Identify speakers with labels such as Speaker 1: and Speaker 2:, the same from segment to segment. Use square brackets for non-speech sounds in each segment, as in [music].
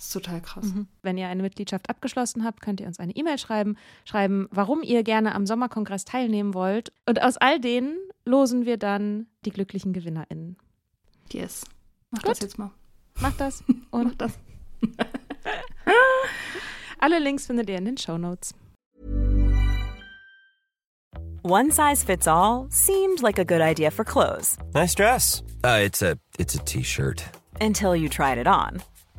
Speaker 1: Das ist total krass.
Speaker 2: Wenn ihr eine Mitgliedschaft abgeschlossen habt, könnt ihr uns eine E-Mail schreiben, schreiben, warum ihr gerne am Sommerkongress teilnehmen wollt. Und aus all denen losen wir dann die glücklichen GewinnerInnen.
Speaker 1: Yes. Mach
Speaker 2: Gut.
Speaker 1: das jetzt mal.
Speaker 2: Macht das [laughs]
Speaker 1: Mach
Speaker 2: und
Speaker 1: das. [laughs]
Speaker 2: alle Links findet ihr in den Show Notes.
Speaker 3: One size fits all seemed like a good idea for clothes
Speaker 4: Nice dress. Uh, it's a it's a t-shirt.
Speaker 3: until you tried it on.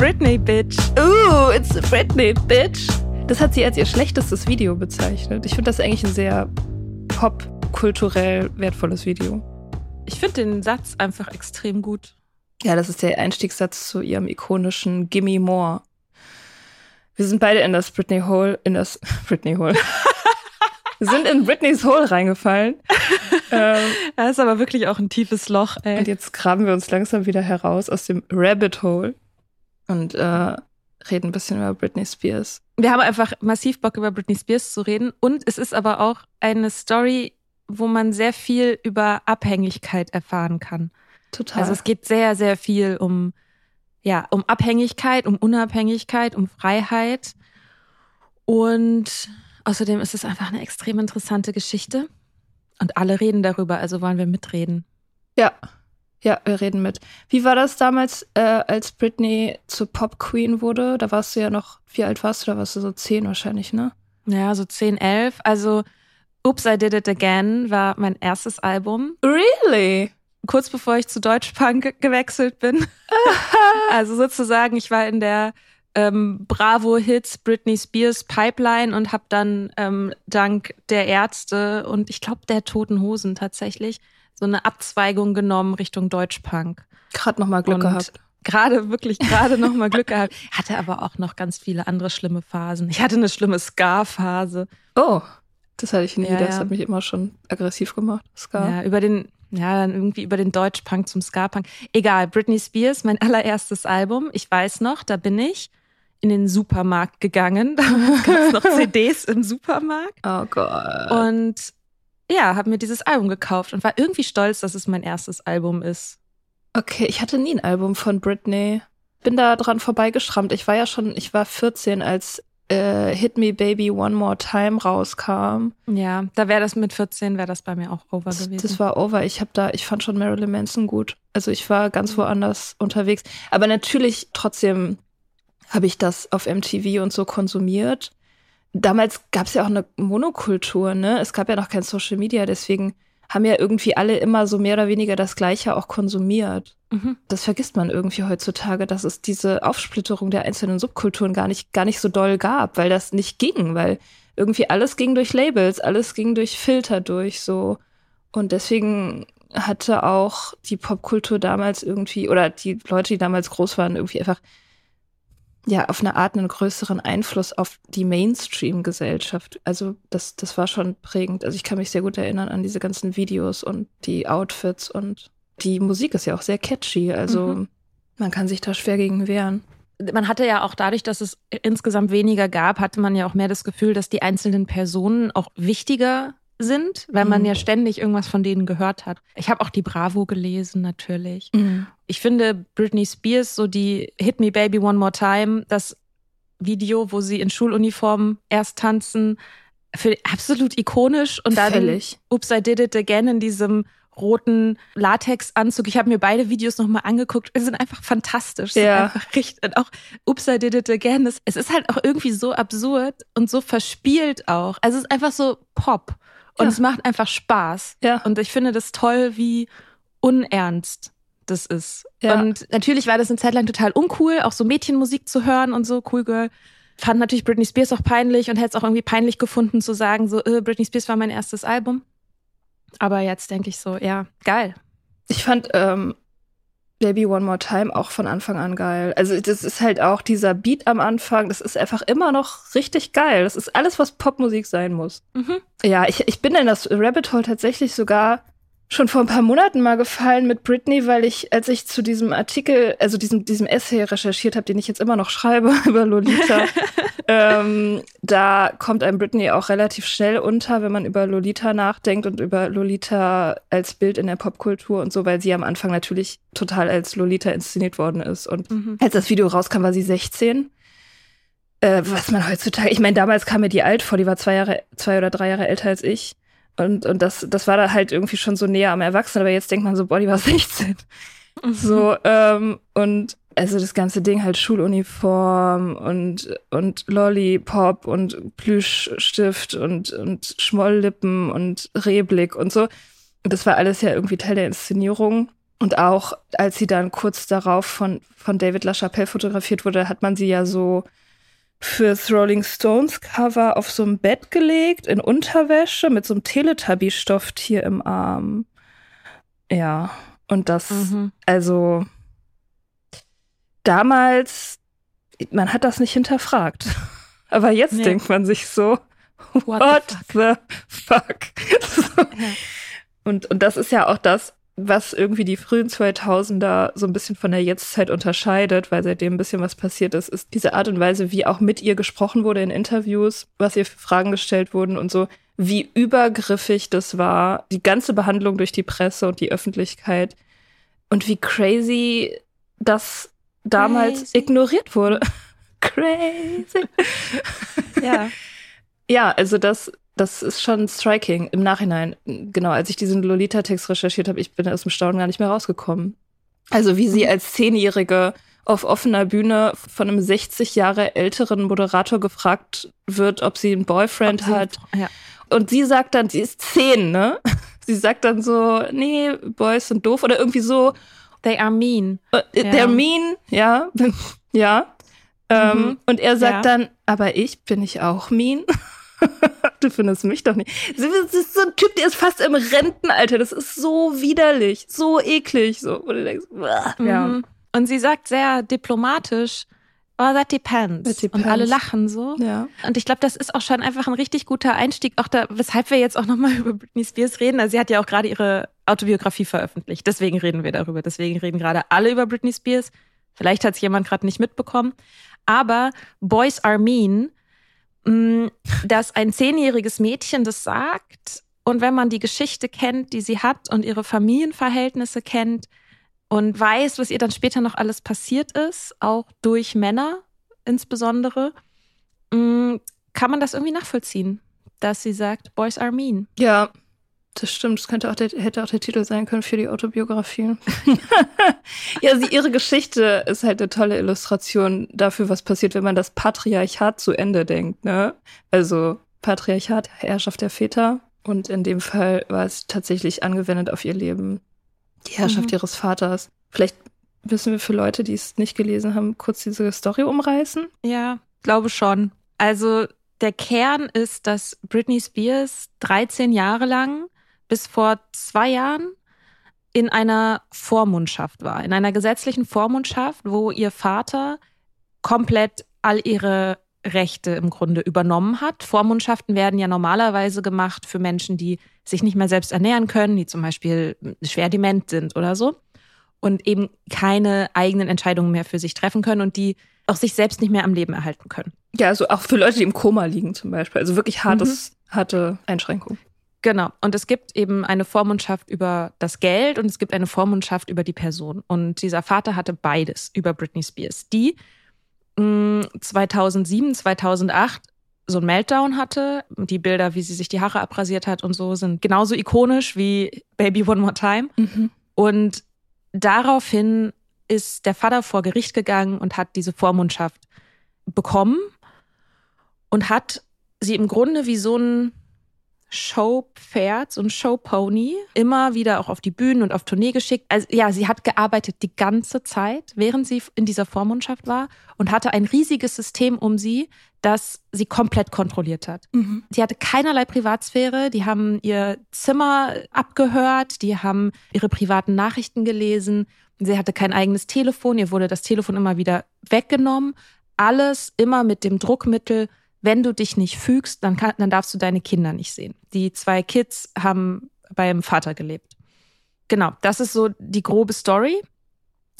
Speaker 2: Britney, bitch.
Speaker 1: Ooh, it's Britney, bitch. Das hat sie als ihr schlechtestes Video bezeichnet. Ich finde das eigentlich ein sehr popkulturell wertvolles Video.
Speaker 2: Ich finde den Satz einfach extrem gut.
Speaker 1: Ja, das ist der Einstiegssatz zu ihrem ikonischen Gimme More. Wir sind beide in das Britney Hole, in das [laughs] Britney Hole. Wir sind in Britneys Hole reingefallen. [laughs] ähm,
Speaker 2: Das ist aber wirklich auch ein tiefes Loch, ey.
Speaker 1: und jetzt graben wir uns langsam wieder heraus aus dem Rabbit Hole und äh, reden ein bisschen über Britney Spears.
Speaker 2: Wir haben einfach massiv Bock, über Britney Spears zu reden. Und es ist aber auch eine Story, wo man sehr viel über Abhängigkeit erfahren kann.
Speaker 1: Total.
Speaker 2: Also es geht sehr, sehr viel um, ja, um Abhängigkeit, um Unabhängigkeit, um Freiheit. Und außerdem ist es einfach eine extrem interessante Geschichte. Und alle reden darüber, also wollen wir mitreden.
Speaker 1: Ja, ja, wir reden mit. Wie war das damals, äh, als Britney zur Pop Queen wurde? Da warst du ja noch, wie alt warst du? Da warst du so zehn wahrscheinlich, ne?
Speaker 2: Ja, so 10, 11. Also Oops, I Did It Again war mein erstes Album.
Speaker 1: Really?
Speaker 2: kurz bevor ich zu Deutschpunk gewechselt bin. [laughs] also sozusagen, ich war in der ähm, Bravo Hits Britney Spears Pipeline und habe dann ähm, dank der Ärzte und ich glaube der Toten Hosen tatsächlich so eine Abzweigung genommen Richtung Deutschpunk.
Speaker 1: Gerade noch mal Glück
Speaker 2: und
Speaker 1: gehabt.
Speaker 2: gerade wirklich gerade noch mal Glück gehabt. [laughs] Hatte aber auch noch ganz viele andere schlimme Phasen. Ich hatte eine schlimme Ska-Phase.
Speaker 1: Oh, das hatte ich nie.
Speaker 2: Ja,
Speaker 1: das
Speaker 2: ja.
Speaker 1: hat mich immer schon aggressiv gemacht. Ska.
Speaker 2: Ja, über den ja, dann irgendwie über den Deutschpunk zum Ska-Punk. Egal, Britney Spears, mein [laughs] allererstes Album. Ich weiß noch, da bin ich in den Supermarkt gegangen. [laughs] Damals gab es noch CDs im Supermarkt.
Speaker 1: Oh Gott.
Speaker 2: Und ja, habe mir dieses Album gekauft und war irgendwie stolz, dass es mein erstes Album ist.
Speaker 1: Okay, ich hatte nie ein Album von Britney. Bin da dran vorbeigeschrammt. Ich war ja schon, ich war 14, als äh, Hit Me Baby One More Time rauskam.
Speaker 2: Ja, da wäre das mit 14, wäre das bei mir auch over
Speaker 1: Das,
Speaker 2: gewesen.
Speaker 1: das war over. Ich habe da, ich fand schon Marilyn Manson gut. Also ich war ganz woanders unterwegs. Aber natürlich trotzdem habe ich das auf MTV und so konsumiert. Damals gab es ja auch eine Monokultur, ne? Es gab ja noch kein Social Media, deswegen haben ja irgendwie alle immer so mehr oder weniger das Gleiche auch konsumiert.
Speaker 2: Mhm.
Speaker 1: Das vergisst man irgendwie heutzutage, dass es diese Aufsplitterung der einzelnen Subkulturen gar nicht, gar nicht so doll gab, weil das nicht ging, weil irgendwie alles ging durch Labels, alles ging durch Filter durch, so. Und deswegen hatte auch die Popkultur damals irgendwie, oder die Leute, die damals groß waren, irgendwie einfach, ja, auf eine Art einen größeren Einfluss auf die Mainstream-Gesellschaft. Also das, das war schon prägend. Also ich kann mich sehr gut erinnern an diese ganzen Videos und die Outfits und die Musik ist ja auch sehr catchy. Also
Speaker 2: Mhm.
Speaker 1: man kann sich da schwer gegen wehren.
Speaker 2: man hatte ja auch dadurch, dass es insgesamt weniger gab, hatte man ja auch mehr das Gefühl, dass die einzelnen Personen auch wichtiger sind, weil man
Speaker 1: Mhm.
Speaker 2: ja ständig irgendwas von denen gehört hat. Ich habe auch die Bravo gelesen, natürlich. Ich finde Britney Spears, so die Hit Me Baby One More Time, das Video, wo sie in Schuluniform erst tanzen, für absolut ikonisch und dann
Speaker 1: Völlig.
Speaker 2: Oops, I Did It Again in diesem roten Latexanzug. Ich habe mir beide Videos nochmal angeguckt. Sie sind einfach fantastisch.
Speaker 1: Ja.
Speaker 2: Einfach richtig. Und auch Oops, I Did It Again. Es ist halt auch irgendwie so absurd und so verspielt auch. Also es ist einfach so Pop. Und
Speaker 1: Ja.
Speaker 2: es macht einfach Spaß.
Speaker 1: Ja.
Speaker 2: Und ich finde das toll, wie unernst das ist.
Speaker 1: Ja.
Speaker 2: Und natürlich war das eine Zeit lang total uncool, auch so Mädchenmusik zu hören und so, Cool Girl. Fand natürlich Britney Spears auch peinlich und hätte es auch irgendwie peinlich gefunden zu sagen, so, äh, Britney Spears war mein erstes Album. Aber jetzt denke ich so, ja, geil.
Speaker 1: Ich fand ähm, Baby One More Time auch von Anfang an geil. Also das ist halt auch dieser Beat am Anfang, das ist einfach immer noch richtig geil. Das ist alles, was Popmusik sein muss.
Speaker 2: Mhm.
Speaker 1: Ja, ich, ich bin in das Rabbit Hole tatsächlich sogar schon vor ein paar Monaten mal gefallen mit Britney, weil ich, als ich zu diesem Artikel, also diesem, diesem Essay recherchiert habe, den ich jetzt immer noch schreibe [laughs] über Lolita, [laughs] ähm, da kommt einem Britney auch relativ schnell unter, wenn man über Lolita nachdenkt und über Lolita als Bild in der Popkultur und so, weil sie am Anfang natürlich total als Lolita inszeniert worden ist. Und
Speaker 2: Mhm.
Speaker 1: als das Video rauskam, war sie 16. Äh, was man heutzutage, ich meine, damals kam mir die alt vor, die war zwei Jahre, zwei oder drei Jahre älter als ich. Und, und das, das war da halt irgendwie schon so näher am Erwachsenen, aber jetzt denkt man so, boah, die war [laughs] 16. So, ähm, und also das ganze Ding halt Schuluniform und, und Lollipop und Plüschstift und, und Schmolllippen und Rehblick und so. Und das war alles ja irgendwie Teil der Inszenierung. Und auch als sie dann kurz darauf von, von David LaChapelle fotografiert wurde, hat man sie ja so fürs Rolling Stones Cover auf so ein Bett gelegt, in Unterwäsche, mit so einem Teletubby-Stofftier im Arm. Ja, und das,
Speaker 2: Mhm.
Speaker 1: also damals, man hat das nicht hinterfragt. [laughs] Aber jetzt
Speaker 2: Nee.
Speaker 1: denkt man sich so,
Speaker 2: What,
Speaker 1: what
Speaker 2: the fuck?
Speaker 1: the fuck? [laughs] Und, und das ist ja auch das, was irgendwie die frühen 2000er so ein bisschen von der Jetztzeit unterscheidet, weil seitdem ein bisschen was passiert ist, ist diese Art und Weise, wie auch mit ihr gesprochen wurde in Interviews, was ihr für Fragen gestellt wurden und so, wie übergriffig das war, die ganze Behandlung durch die Presse und die Öffentlichkeit und wie crazy das damals
Speaker 2: Crazy.
Speaker 1: ignoriert wurde. [laughs] crazy.
Speaker 2: Ja.
Speaker 1: Ja, also das, das ist schon striking im Nachhinein. Genau, als ich diesen Lolita-Text recherchiert habe, ich bin aus dem Staunen gar nicht mehr rausgekommen. Also wie sie als Zehnjährige auf offener Bühne von einem 60 Jahre älteren Moderator gefragt wird, ob sie einen Boyfriend hat.
Speaker 2: Ja.
Speaker 1: Und sie sagt dann, sie ist zehn, ne? [laughs] Sie sagt dann so, nee, Boys sind doof oder irgendwie so,
Speaker 2: They are mean.
Speaker 1: äh,
Speaker 2: Ja.
Speaker 1: they're mean, ja, [laughs] ja. Ähm,
Speaker 2: Mhm.
Speaker 1: Und er sagt
Speaker 2: Ja.
Speaker 1: dann, aber ich bin ich auch mean. [laughs] du findest mich doch nicht. Sie- Das ist so ein Typ, der ist fast im Rentenalter. Das ist so widerlich, so eklig. So, wo du denkst, ja.
Speaker 2: Mhm. Und sie sagt sehr diplomatisch, oh, that depends.
Speaker 1: That depends.
Speaker 2: Und alle lachen so.
Speaker 1: Ja.
Speaker 2: Und ich glaube, das ist auch schon einfach ein richtig guter Einstieg, auch da, weshalb wir jetzt auch nochmal [laughs] über Britney Spears reden. Also sie hat ja auch gerade ihre Autobiografie veröffentlicht. Deswegen reden wir darüber. Deswegen reden gerade alle über Britney Spears. Vielleicht hat es jemand gerade nicht mitbekommen. Aber Boys Are Mean, dass ein zehnjähriges Mädchen das sagt und wenn man die Geschichte kennt, die sie hat und ihre Familienverhältnisse kennt und weiß, was ihr dann später noch alles passiert ist, auch durch Männer insbesondere, mh, kann man das irgendwie nachvollziehen, dass sie sagt, Boys are mean.
Speaker 1: Ja, das stimmt. Das könnte auch der, hätte auch der Titel sein können für die Autobiografie. [laughs] ja, sie, ihre Geschichte ist halt eine tolle Illustration dafür, was passiert, wenn man das Patriarchat zu Ende denkt. Ne? Also Patriarchat, Herrschaft der Väter. Und in dem Fall war es tatsächlich angewendet auf ihr Leben. Die Herrschaft
Speaker 2: Mhm.
Speaker 1: ihres Vaters. Vielleicht müssen wir für Leute, die es nicht gelesen haben, kurz diese Story umreißen.
Speaker 2: Ja, glaube schon. Also der Kern ist, dass Britney Spears 13 Jahre lang bis vor zwei Jahren in einer Vormundschaft war, in einer gesetzlichen Vormundschaft, wo ihr Vater komplett all ihre Rechte im Grunde übernommen hat. Vormundschaften werden ja normalerweise gemacht für Menschen, die sich nicht mehr selbst ernähren können, die zum Beispiel schwer dement sind oder so und eben keine eigenen Entscheidungen mehr für sich treffen können und die auch sich selbst nicht mehr am Leben erhalten können.
Speaker 1: Ja, also auch für Leute, die im Koma liegen zum Beispiel. Also wirklich hartes, harte Einschränkungen.
Speaker 2: Genau. Und es gibt eben eine Vormundschaft über das Geld und es gibt eine Vormundschaft über die Person. Und dieser Vater hatte beides über Britney Spears, die mh, 2007, 2008 so ein Meltdown hatte. Die Bilder, wie sie sich die Haare abrasiert hat und so, sind genauso ikonisch wie Baby One More Time. Und daraufhin ist der Vater vor Gericht gegangen und hat diese Vormundschaft bekommen und hat sie im Grunde wie so ein Showpferd, so ein Showpony, immer wieder auch auf die Bühnen und auf Tournee geschickt. Also ja, sie hat gearbeitet die ganze Zeit, während sie in dieser Vormundschaft war und hatte ein riesiges System um sie, das sie komplett kontrolliert hat. Sie hatte keinerlei Privatsphäre, die haben ihr Zimmer abgehört, die haben ihre privaten Nachrichten gelesen, sie hatte kein eigenes Telefon, ihr wurde das Telefon immer wieder weggenommen. Alles immer mit dem Druckmittel, wenn du dich nicht fügst, dann, kann, dann darfst du deine Kinder nicht sehen. Die zwei Kids haben beim Vater gelebt. Genau, das ist so die grobe Story.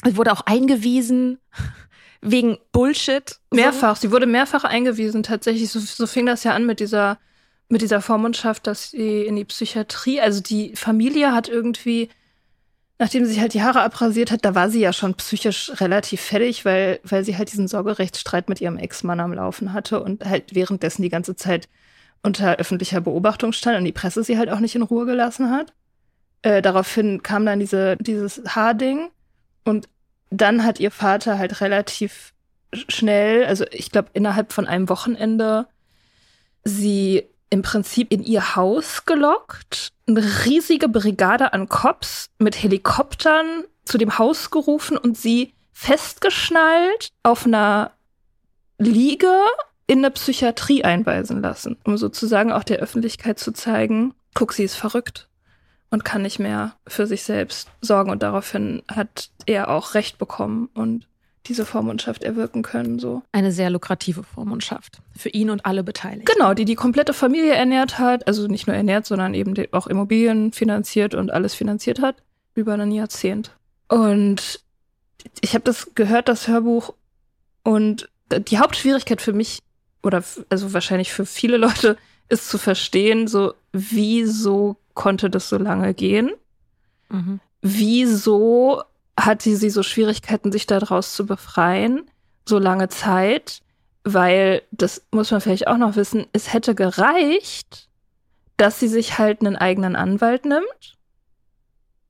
Speaker 2: Es wurde auch eingewiesen [laughs] wegen Bullshit.
Speaker 1: Mehrfach. Sie wurde mehrfach eingewiesen, tatsächlich. So, so fing das ja an mit dieser, mit dieser Vormundschaft, dass sie in die Psychiatrie, also die Familie hat irgendwie, nachdem sie sich halt die Haare abrasiert hat, da war sie ja schon psychisch relativ fertig, weil, weil sie halt diesen Sorgerechtsstreit mit ihrem Ex-Mann am Laufen hatte und halt währenddessen die ganze Zeit unter öffentlicher Beobachtung stand und die Presse sie halt auch nicht in Ruhe gelassen hat. Äh, daraufhin kam dann diese, dieses Haarding und dann hat ihr Vater halt relativ schnell, also ich glaube innerhalb von einem Wochenende, sie im Prinzip in ihr Haus gelockt, eine riesige Brigade an Cops mit Helikoptern zu dem Haus gerufen und sie festgeschnallt auf einer Liege in eine Psychiatrie einweisen lassen, um sozusagen auch der Öffentlichkeit zu zeigen, guck, sie ist verrückt und kann nicht mehr für sich selbst sorgen. Und daraufhin hat er auch Recht bekommen und diese Vormundschaft erwirken können. So.
Speaker 2: Eine sehr lukrative Vormundschaft für ihn und alle Beteiligten.
Speaker 1: Genau, die die komplette Familie ernährt hat, also nicht nur ernährt, sondern eben auch Immobilien finanziert und alles finanziert hat, über ein Jahrzehnt. Und ich habe das gehört, das Hörbuch, und die Hauptschwierigkeit für mich, oder also wahrscheinlich für viele Leute, ist zu verstehen, so wieso konnte das so lange gehen?
Speaker 2: Mhm.
Speaker 1: wieso hatte sie so Schwierigkeiten, sich daraus zu befreien, so lange Zeit? Weil, das muss man vielleicht auch noch wissen, es hätte gereicht, dass sie sich halt einen eigenen Anwalt nimmt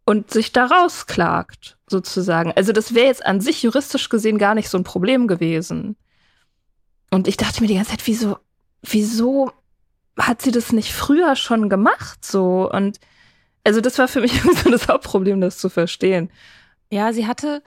Speaker 1: und sich daraus klagt, sozusagen. Also das wäre jetzt an sich juristisch gesehen gar nicht so ein Problem gewesen. Und ich dachte mir die ganze Zeit, wieso, wieso hat sie das nicht früher schon gemacht, so? Und also das war für mich [laughs] so das Hauptproblem, das zu verstehen.
Speaker 2: Ja, sie hatte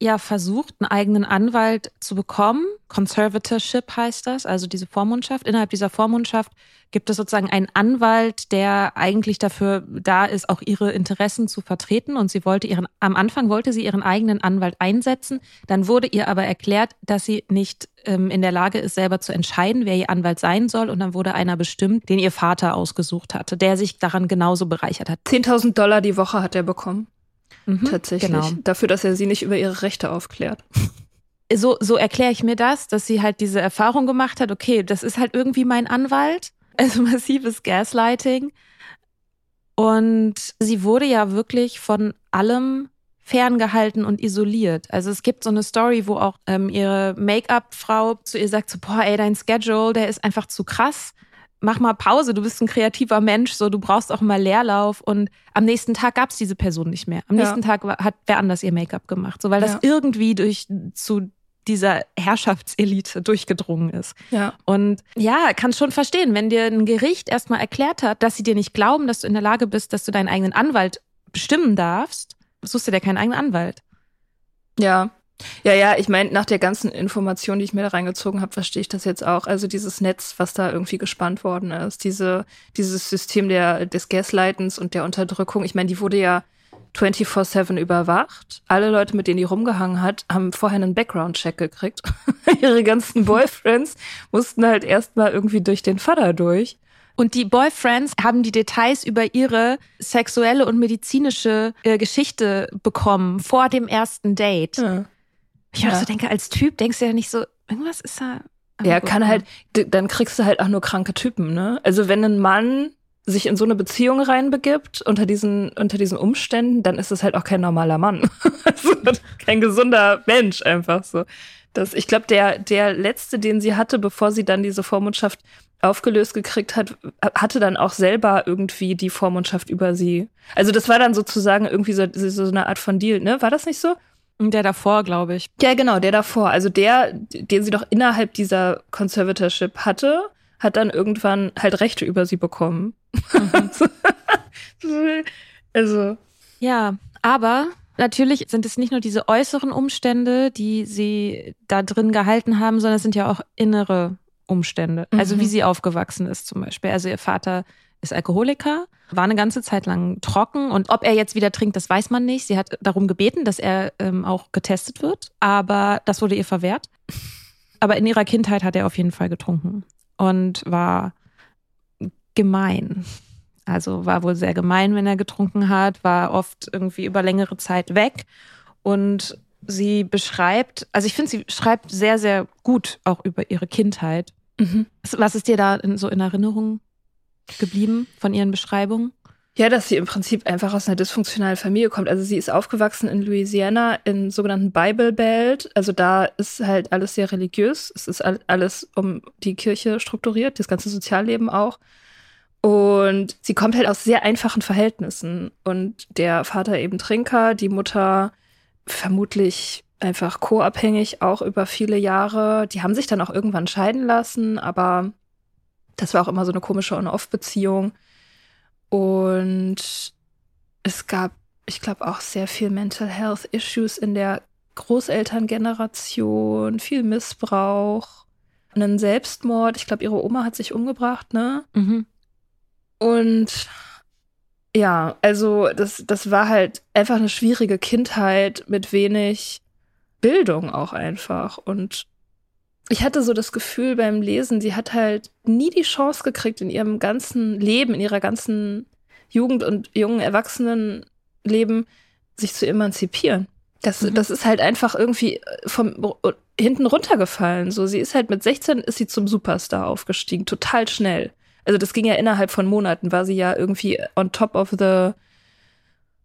Speaker 2: ja versucht, einen eigenen Anwalt zu bekommen. Conservatorship heißt das, also diese Vormundschaft. Innerhalb dieser Vormundschaft gibt es sozusagen einen Anwalt, der eigentlich dafür da ist, auch ihre Interessen zu vertreten. Und sie wollte ihren, am Anfang wollte sie ihren eigenen Anwalt einsetzen. Dann wurde ihr aber erklärt, dass sie nicht ähm, in der Lage ist, selber zu entscheiden, wer ihr Anwalt sein soll. Und dann wurde einer bestimmt, den ihr Vater ausgesucht hatte, der sich daran genauso bereichert hat.
Speaker 1: 10.000 Dollar die Woche hat er bekommen. Mhm, Tatsächlich. Genau. Dafür, dass er sie nicht über ihre Rechte aufklärt. [laughs]
Speaker 2: So, so erkläre ich mir das, dass sie halt diese Erfahrung gemacht hat, okay, das ist halt irgendwie mein Anwalt. [laughs] Also massives Gaslighting. Und sie wurde ja wirklich von allem ferngehalten und isoliert. Also es gibt so eine Story, wo auch ähm, ihre Make-up-Frau zu ihr sagt, so, boah, ey, dein Schedule, der ist einfach zu krass mach mal Pause, du bist ein kreativer Mensch, so du brauchst auch mal Leerlauf und am nächsten Tag gab es diese Person nicht mehr. Am ja. nächsten Tag hat wer anders ihr Make-up gemacht, so weil das irgendwie durch zu dieser Herrschaftselite durchgedrungen ist.
Speaker 1: Ja.
Speaker 2: Und ja, kann schon verstehen, wenn dir ein Gericht erstmal erklärt hat, dass sie dir nicht glauben, dass du in der Lage bist, dass du deinen eigenen Anwalt bestimmen darfst, suchst du dir keinen eigenen Anwalt.
Speaker 1: Ja, ja, ja, ich meine, nach der ganzen Information, die ich mir da reingezogen habe, verstehe ich das jetzt auch. Also dieses Netz, was da irgendwie gespannt worden ist, diese, dieses System der, des Gaslightens und der Unterdrückung, ich meine, die wurde ja 24-7 überwacht. Alle Leute, mit denen die rumgehangen hat, haben vorher einen Background-Check gekriegt. [laughs] Ihre ganzen Boyfriends mussten halt erstmal irgendwie durch den Vater durch.
Speaker 2: Und die Boyfriends haben die Details über ihre sexuelle und medizinische äh, Geschichte bekommen vor dem ersten Date. Ja. Ich ja. so denke, als Typ denkst du ja nicht so, irgendwas ist da.
Speaker 1: Ja, kann halt, dann kriegst du halt auch nur kranke Typen, ne? Also wenn ein Mann sich in so eine Beziehung reinbegibt unter diesen unter diesen Umständen, dann ist es halt auch kein normaler Mann, [laughs] also kein gesunder Mensch einfach so. Das, ich glaube, der der letzte, den sie hatte, bevor sie dann diese Vormundschaft aufgelöst gekriegt hat, hatte dann auch selber irgendwie die Vormundschaft über sie. Also das war dann sozusagen irgendwie so, so eine Art von Deal, ne? War das nicht so?
Speaker 2: Der davor, glaube ich.
Speaker 1: Ja, genau, der davor. Also der, den sie doch innerhalb dieser Conservatorship hatte, hat dann irgendwann halt Rechte über sie bekommen. Mhm. [laughs]
Speaker 2: also. Ja, aber natürlich sind es nicht nur diese äußeren Umstände, die sie da drin gehalten haben, sondern es sind ja auch innere Umstände. Also mhm. wie sie aufgewachsen ist zum Beispiel. Also ihr Vater ist Alkoholiker, war eine ganze Zeit lang trocken und ob er jetzt wieder trinkt, das weiß man nicht. Sie hat darum gebeten, dass er ähm, auch getestet wird, aber das wurde ihr verwehrt. Aber in ihrer Kindheit hat er auf jeden Fall getrunken und war gemein. Also war wohl sehr gemein, wenn er getrunken hat, war oft irgendwie über längere Zeit weg und sie beschreibt, also ich finde, sie schreibt sehr, sehr gut auch über ihre Kindheit. Mhm. Was ist dir da in, so in Erinnerung geblieben von ihren Beschreibungen?
Speaker 1: Ja, dass sie im Prinzip einfach aus einer dysfunktionalen Familie kommt. Also sie ist aufgewachsen in Louisiana im sogenannten Bible Belt. Also da ist halt alles sehr religiös. Es ist alles um die Kirche strukturiert, das ganze Sozialleben auch. Und sie kommt halt aus sehr einfachen Verhältnissen. Und der Vater eben Trinker, die Mutter vermutlich einfach co-abhängig, auch über viele Jahre. Die haben sich dann auch irgendwann scheiden lassen, aber das war auch immer so eine komische On-Off-Beziehung. Und es gab, ich glaube, auch sehr viel Mental Health Issues in der Großelterngeneration, viel Missbrauch, einen Selbstmord. Ich glaube, ihre Oma hat sich umgebracht, ne? Mhm. Und ja, also das, das war halt einfach eine schwierige Kindheit mit wenig Bildung auch einfach. Und ich hatte so das Gefühl beim Lesen, sie hat halt nie die Chance gekriegt in ihrem ganzen Leben, in ihrer ganzen Jugend- und jungen Erwachsenenleben, sich zu emanzipieren. Das, mhm. das ist halt einfach irgendwie vom hinten runtergefallen. So, sie ist halt mit 16 ist sie zum Superstar aufgestiegen, total schnell. Also das ging ja innerhalb von Monaten, war sie ja irgendwie on top of the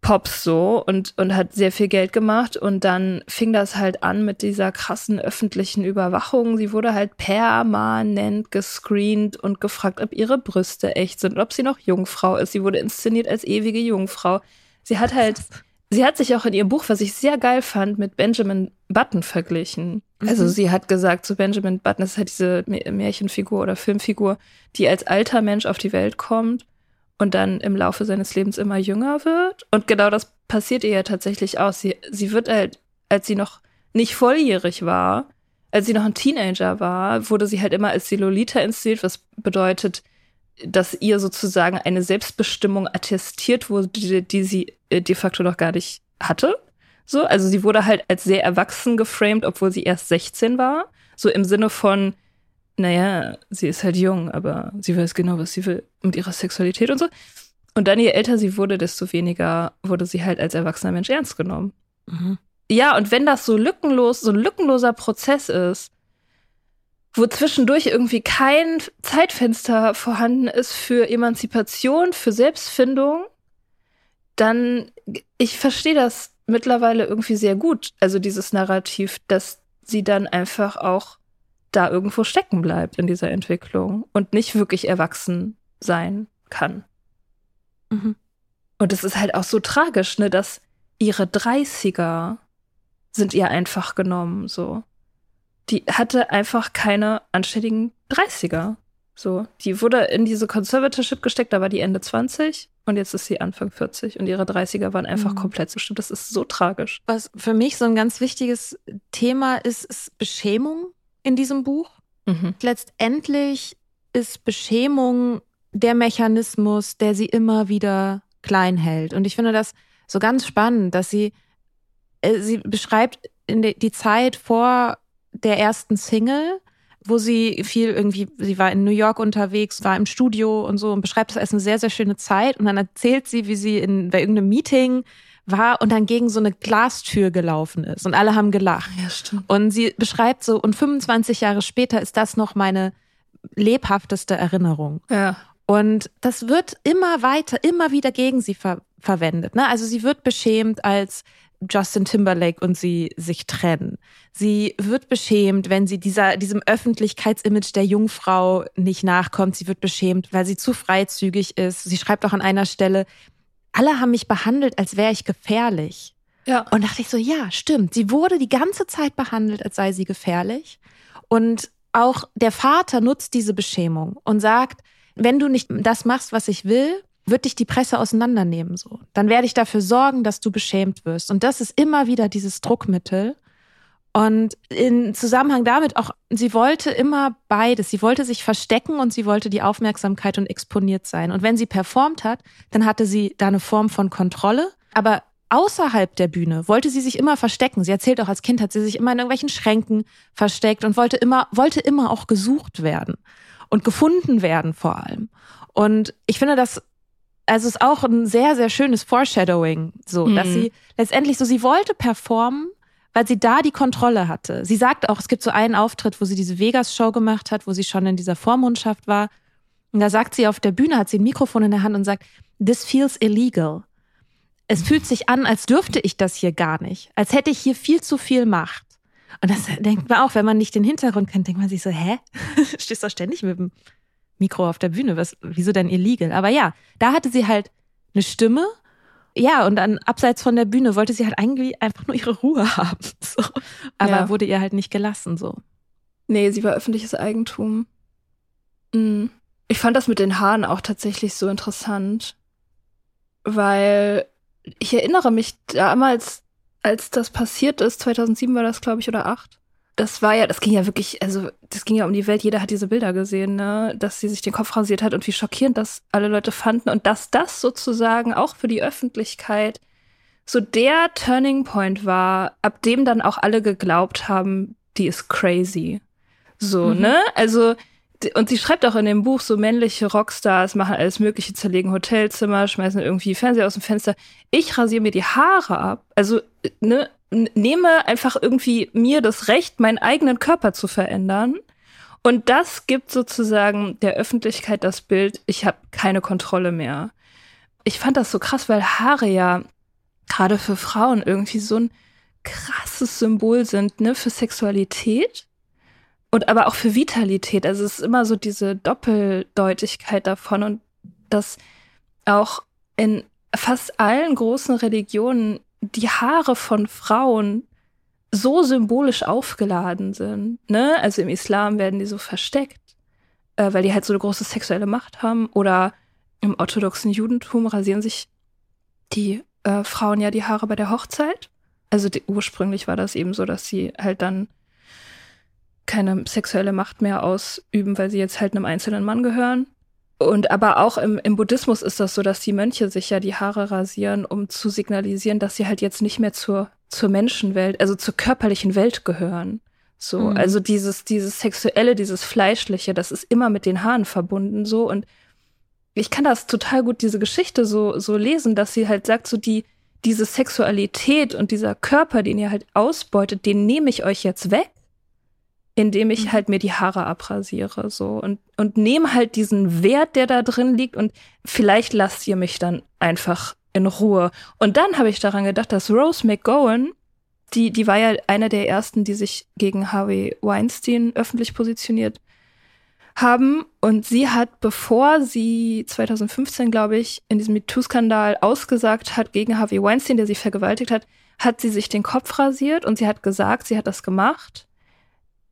Speaker 1: Pops so und, und hat sehr viel Geld gemacht. Und dann fing das halt an mit dieser krassen öffentlichen Überwachung. Sie wurde halt permanent gescreent und gefragt, ob ihre Brüste echt sind und ob sie noch Jungfrau ist. Sie wurde inszeniert als ewige Jungfrau. Sie hat halt, [laughs] sie hat sich auch in ihrem Buch, was ich sehr geil fand, mit Benjamin Button verglichen. Mhm. Also sie hat gesagt, zu Benjamin Button, das ist halt diese Märchenfigur oder Filmfigur, die als alter Mensch auf die Welt kommt und dann im Laufe seines Lebens immer jünger wird. Und genau das passiert ihr ja tatsächlich auch. Sie, sie wird halt als sie noch nicht volljährig war, als sie noch ein Teenager war, wurde sie halt immer als die Lolita inszeniert, was bedeutet, dass ihr sozusagen eine Selbstbestimmung attestiert wurde, die, die sie äh, de facto noch gar nicht hatte. So, also sie wurde halt als sehr erwachsen geframed, obwohl sie erst 16 war. So im Sinne von, naja, sie ist halt jung, aber sie weiß genau, was sie will mit ihrer Sexualität und so. Und dann, je älter sie wurde, desto weniger wurde sie halt als erwachsener Mensch ernst genommen. Mhm. Ja, und wenn das so lückenlos, so ein lückenloser Prozess ist, wo zwischendurch irgendwie kein Zeitfenster vorhanden ist für Emanzipation, für Selbstfindung, dann, ich verstehe das mittlerweile irgendwie sehr gut. Also dieses Narrativ, dass sie dann einfach auch da irgendwo stecken bleibt in dieser Entwicklung und nicht wirklich erwachsen sein kann. Mhm. Und es ist halt auch so tragisch, ne, dass ihre 30er sind ihr einfach genommen, so. Die hatte einfach keine anständigen 30er. So, die wurde in diese Conservatorship gesteckt, da war die Ende 20 und jetzt ist sie Anfang 40 und ihre 30er waren einfach mhm. komplett bestimmt. Das ist so tragisch.
Speaker 2: Was für mich so ein ganz wichtiges Thema ist, ist Beschämung in diesem Buch. Mhm. Letztendlich ist Beschämung der Mechanismus, der sie immer wieder klein hält. Und ich finde das so ganz spannend, dass sie, äh, sie beschreibt in de, die Zeit vor der ersten Single, wo sie viel irgendwie, sie war in New York unterwegs, war im Studio und so und beschreibt das als eine sehr, sehr schöne Zeit. Und dann erzählt sie, wie sie in, bei irgendeinem Meeting war und dann gegen so eine Glastür gelaufen ist und alle haben gelacht.
Speaker 1: Ja, stimmt.
Speaker 2: Und sie beschreibt so, und 25 Jahre später ist das noch meine lebhafteste Erinnerung.
Speaker 1: Ja.
Speaker 2: Und das wird immer weiter, immer wieder gegen sie ver verwendet. Ne? Also sie wird beschämt als Justin Timberlake und sie sich trennen. Sie wird beschämt, wenn sie dieser, diesem Öffentlichkeitsimage der Jungfrau nicht nachkommt. Sie wird beschämt, weil sie zu freizügig ist. Sie schreibt auch an einer Stelle, alle haben mich behandelt, als wäre ich gefährlich.
Speaker 1: Ja.
Speaker 2: Und dachte ich so, ja, stimmt. Sie wurde die ganze Zeit behandelt, als sei sie gefährlich. Und auch der Vater nutzt diese Beschämung und sagt, wenn du nicht das machst, was ich will, wird dich die Presse auseinandernehmen, so. Dann werde ich dafür sorgen, dass du beschämt wirst. Und das ist immer wieder dieses Druckmittel. Und in Zusammenhang damit auch, sie wollte immer beides. Sie wollte sich verstecken und sie wollte die Aufmerksamkeit und exponiert sein. Und wenn sie performt hat, dann hatte sie da eine Form von Kontrolle. Aber außerhalb der Bühne wollte sie sich immer verstecken. Sie erzählt auch als Kind hat sie sich immer in irgendwelchen Schränken versteckt und wollte immer, wollte immer auch gesucht werden und gefunden werden vor allem. Und ich finde das also ist auch ein sehr, sehr schönes Foreshadowing, so, mhm. dass sie letztendlich so, sie wollte performen, weil sie da die Kontrolle hatte. Sie sagt auch, es gibt so einen Auftritt, wo sie diese Vegas-Show gemacht hat, wo sie schon in dieser Vormundschaft war. Und da sagt sie auf der Bühne, hat sie ein Mikrofon in der Hand und sagt, this feels illegal. Es fühlt sich an, als dürfte ich das hier gar nicht. Als hätte ich hier viel zu viel Macht. Und das denkt man auch, wenn man nicht den Hintergrund kennt, denkt man sich so, hä? [laughs] Stehst du ständig mit dem Mikro auf der Bühne. Was, wieso denn illegal? Aber ja, da hatte sie halt eine Stimme. Ja, und dann abseits von der Bühne wollte sie halt eigentlich einfach nur ihre Ruhe [laughs] haben. So. Aber ja. wurde ihr halt nicht gelassen, so.
Speaker 1: Nee, sie war öffentliches Eigentum. Mhm. Ich fand das mit den Haaren auch tatsächlich so interessant, weil ich erinnere mich damals, als das passiert ist, 2007 war das, glaube ich, oder 2008, das war ja, das ging ja wirklich, also das ging ja um die Welt, jeder hat diese Bilder gesehen, ne, dass sie sich den Kopf rasiert hat und wie schockierend das alle Leute fanden und dass das sozusagen auch für die Öffentlichkeit so der Turning Point war, ab dem dann auch alle geglaubt haben, die ist crazy. So, mhm. ne? Also und sie schreibt auch in dem Buch, so männliche Rockstars machen alles Mögliche, zerlegen Hotelzimmer, schmeißen irgendwie Fernseher aus dem Fenster. Ich rasiere mir die Haare ab. Also, ne, nehme einfach irgendwie mir das Recht, meinen eigenen Körper zu verändern. Und das gibt sozusagen der Öffentlichkeit das Bild, ich habe keine Kontrolle mehr. Ich fand das so krass, weil Haare ja gerade für Frauen irgendwie so ein krasses Symbol sind, ne, für Sexualität und aber auch für Vitalität. Also es ist immer so diese Doppeldeutigkeit davon und dass auch in fast allen großen Religionen die Haare von Frauen so symbolisch aufgeladen sind. Ne? Also im Islam werden die so versteckt, äh, weil die halt so eine große sexuelle Macht haben. Oder im orthodoxen Judentum rasieren sich die äh, Frauen ja die Haare bei der Hochzeit. Also die, ursprünglich war das eben so, dass sie halt dann keine sexuelle Macht mehr ausüben, weil sie jetzt halt einem einzelnen Mann gehören. Und aber auch im, im Buddhismus ist das so, dass die Mönche sich ja die Haare rasieren, um zu signalisieren, dass sie halt jetzt nicht mehr zur, zur Menschenwelt, also zur körperlichen Welt gehören. So, mhm. also dieses, dieses Sexuelle, dieses Fleischliche, das ist immer mit den Haaren verbunden, so. Und ich kann das total gut, diese Geschichte so, so lesen, dass sie halt sagt, so die, diese Sexualität und dieser Körper, den ihr halt ausbeutet, den nehme ich euch jetzt weg indem ich mhm. halt mir die Haare abrasiere so und und nehme halt diesen Wert, der da drin liegt und vielleicht lasst ihr mich dann einfach in Ruhe. Und dann habe ich daran gedacht, dass Rose McGowan, die die war ja eine der ersten, die sich gegen Harvey Weinstein öffentlich positioniert haben und sie hat bevor sie 2015, glaube ich, in diesem MeToo-Skandal ausgesagt hat gegen Harvey Weinstein, der sie vergewaltigt hat, hat sie sich den Kopf rasiert und sie hat gesagt, sie hat das gemacht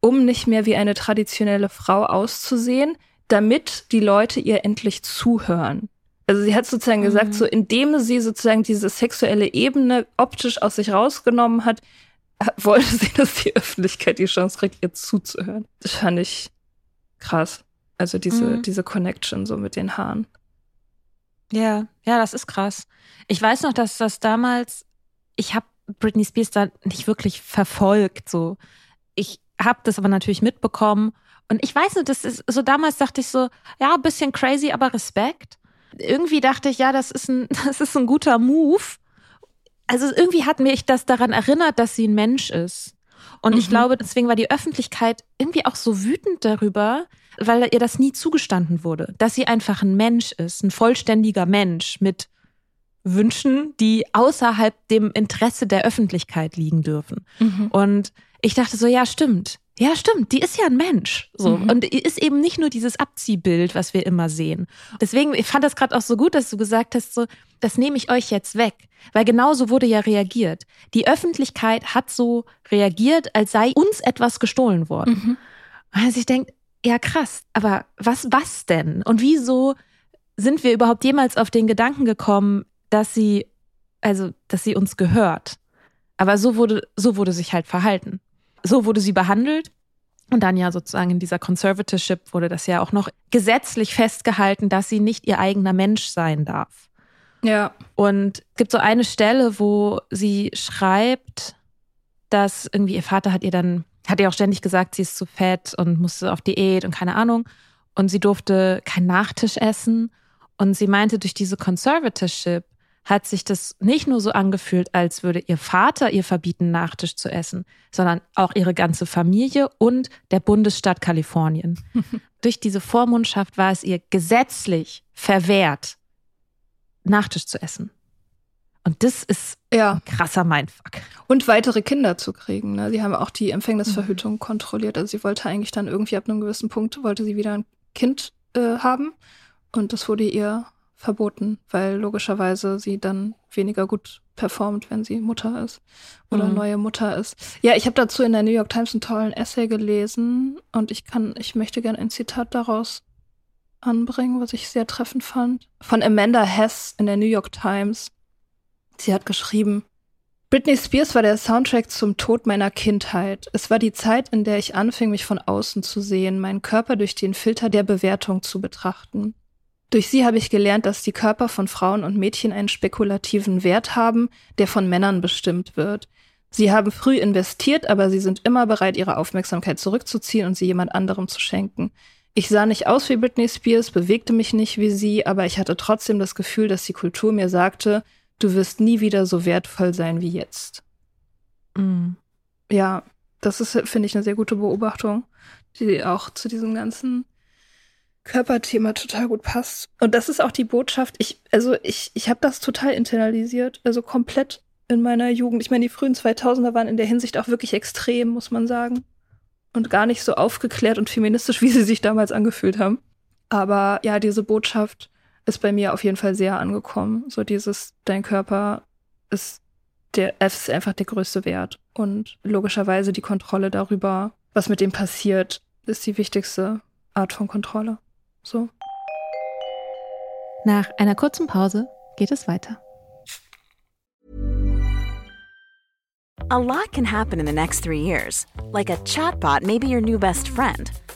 Speaker 1: um nicht mehr wie eine traditionelle Frau auszusehen, damit die Leute ihr endlich zuhören. Also sie hat sozusagen mhm. gesagt, so indem sie sozusagen diese sexuelle Ebene optisch aus sich rausgenommen hat, [laughs] wollte sie, dass die Öffentlichkeit die Chance kriegt, ihr zuzuhören. Das fand ich krass. Also diese, mhm. diese Connection so mit den Haaren.
Speaker 2: Ja, ja, das ist krass. Ich weiß noch, dass das damals, ich habe Britney Spears da nicht wirklich verfolgt. So, ich habe das aber natürlich mitbekommen. Und ich weiß nicht, das ist so damals dachte ich so, ja, ein bisschen crazy, aber Respekt. Irgendwie dachte ich, ja, das ist ein, [laughs] das ist ein guter Move. Also irgendwie hat mich das daran erinnert, dass sie ein Mensch ist. Und mhm. ich glaube, deswegen war die Öffentlichkeit irgendwie auch so wütend darüber, weil ihr das nie zugestanden wurde, dass sie einfach ein Mensch ist, ein vollständiger Mensch mit Wünschen, die außerhalb dem Interesse der Öffentlichkeit liegen dürfen. Mhm. Und ich dachte so, ja, stimmt. Ja, stimmt, die ist ja ein Mensch. So. Mhm. Und ist eben nicht nur dieses Abziehbild, was wir immer sehen. Deswegen, ich fand das gerade auch so gut, dass du gesagt hast, so, das nehme ich euch jetzt weg. Weil genauso wurde ja reagiert. Die Öffentlichkeit hat so reagiert, als sei uns etwas gestohlen worden. Mhm. Und also ich denke, ja krass, aber was, was denn? Und wieso sind wir überhaupt jemals auf den Gedanken gekommen, dass sie, also, dass sie uns gehört? Aber so wurde, so wurde sich halt verhalten so wurde sie behandelt. Und dann ja sozusagen in dieser Conservatorship wurde das ja auch noch gesetzlich festgehalten, dass sie nicht ihr eigener Mensch sein darf.
Speaker 1: Ja.
Speaker 2: Und es gibt so eine Stelle, wo sie schreibt, dass irgendwie ihr Vater hat ihr dann, hat ihr auch ständig gesagt, sie ist zu fett und musste auf Diät und keine Ahnung. Und sie durfte keinen Nachtisch essen. Und sie meinte, durch diese Conservatorship hat sich das nicht nur so angefühlt, als würde ihr Vater ihr verbieten, Nachtisch zu essen, sondern auch ihre ganze Familie und der Bundesstaat Kalifornien. [laughs] Durch diese Vormundschaft war es ihr gesetzlich verwehrt, Nachtisch zu essen. Und das ist ja. ein krasser Mindfuck.
Speaker 1: Und weitere Kinder zu kriegen. Ne? Sie haben auch die Empfängnisverhütung mhm. kontrolliert. Also sie wollte eigentlich dann irgendwie ab einem gewissen Punkt, wollte sie wieder ein Kind äh, haben. Und das wurde ihr verboten, weil logischerweise sie dann weniger gut performt, wenn sie Mutter ist oder mhm. neue Mutter ist. Ja, ich habe dazu in der New York Times einen tollen Essay gelesen und ich kann, ich möchte gerne ein Zitat daraus anbringen, was ich sehr treffend fand. Von Amanda Hess in der New York Times. Sie hat geschrieben, Britney Spears war der Soundtrack zum Tod meiner Kindheit. Es war die Zeit, in der ich anfing, mich von außen zu sehen, meinen Körper durch den Filter der Bewertung zu betrachten. Durch sie habe ich gelernt, dass die Körper von Frauen und Mädchen einen spekulativen Wert haben, der von Männern bestimmt wird. Sie haben früh investiert, aber sie sind immer bereit, ihre Aufmerksamkeit zurückzuziehen und sie jemand anderem zu schenken. Ich sah nicht aus wie Britney Spears, bewegte mich nicht wie sie, aber ich hatte trotzdem das Gefühl, dass die Kultur mir sagte, du wirst nie wieder so wertvoll sein wie jetzt. Mhm. Ja, das ist, finde ich, eine sehr gute Beobachtung, die auch zu diesem ganzen Körperthema total gut passt. Und das ist auch die Botschaft. Ich, also ich, ich habe das total internalisiert, also komplett in meiner Jugend. Ich meine, die frühen 2000er waren in der Hinsicht auch wirklich extrem, muss man sagen. Und gar nicht so aufgeklärt und feministisch, [laughs] wie sie sich damals angefühlt haben. Aber ja, diese Botschaft ist bei mir auf jeden Fall sehr angekommen. So dieses, dein Körper ist der, ist einfach der größte Wert. Und logischerweise die Kontrolle darüber, was mit dem passiert, ist die wichtigste Art von Kontrolle. So.
Speaker 2: Nach einer kurzen Pause geht es weiter.
Speaker 3: A lot can happen in the next three years. Like a chatbot may be your new best friend.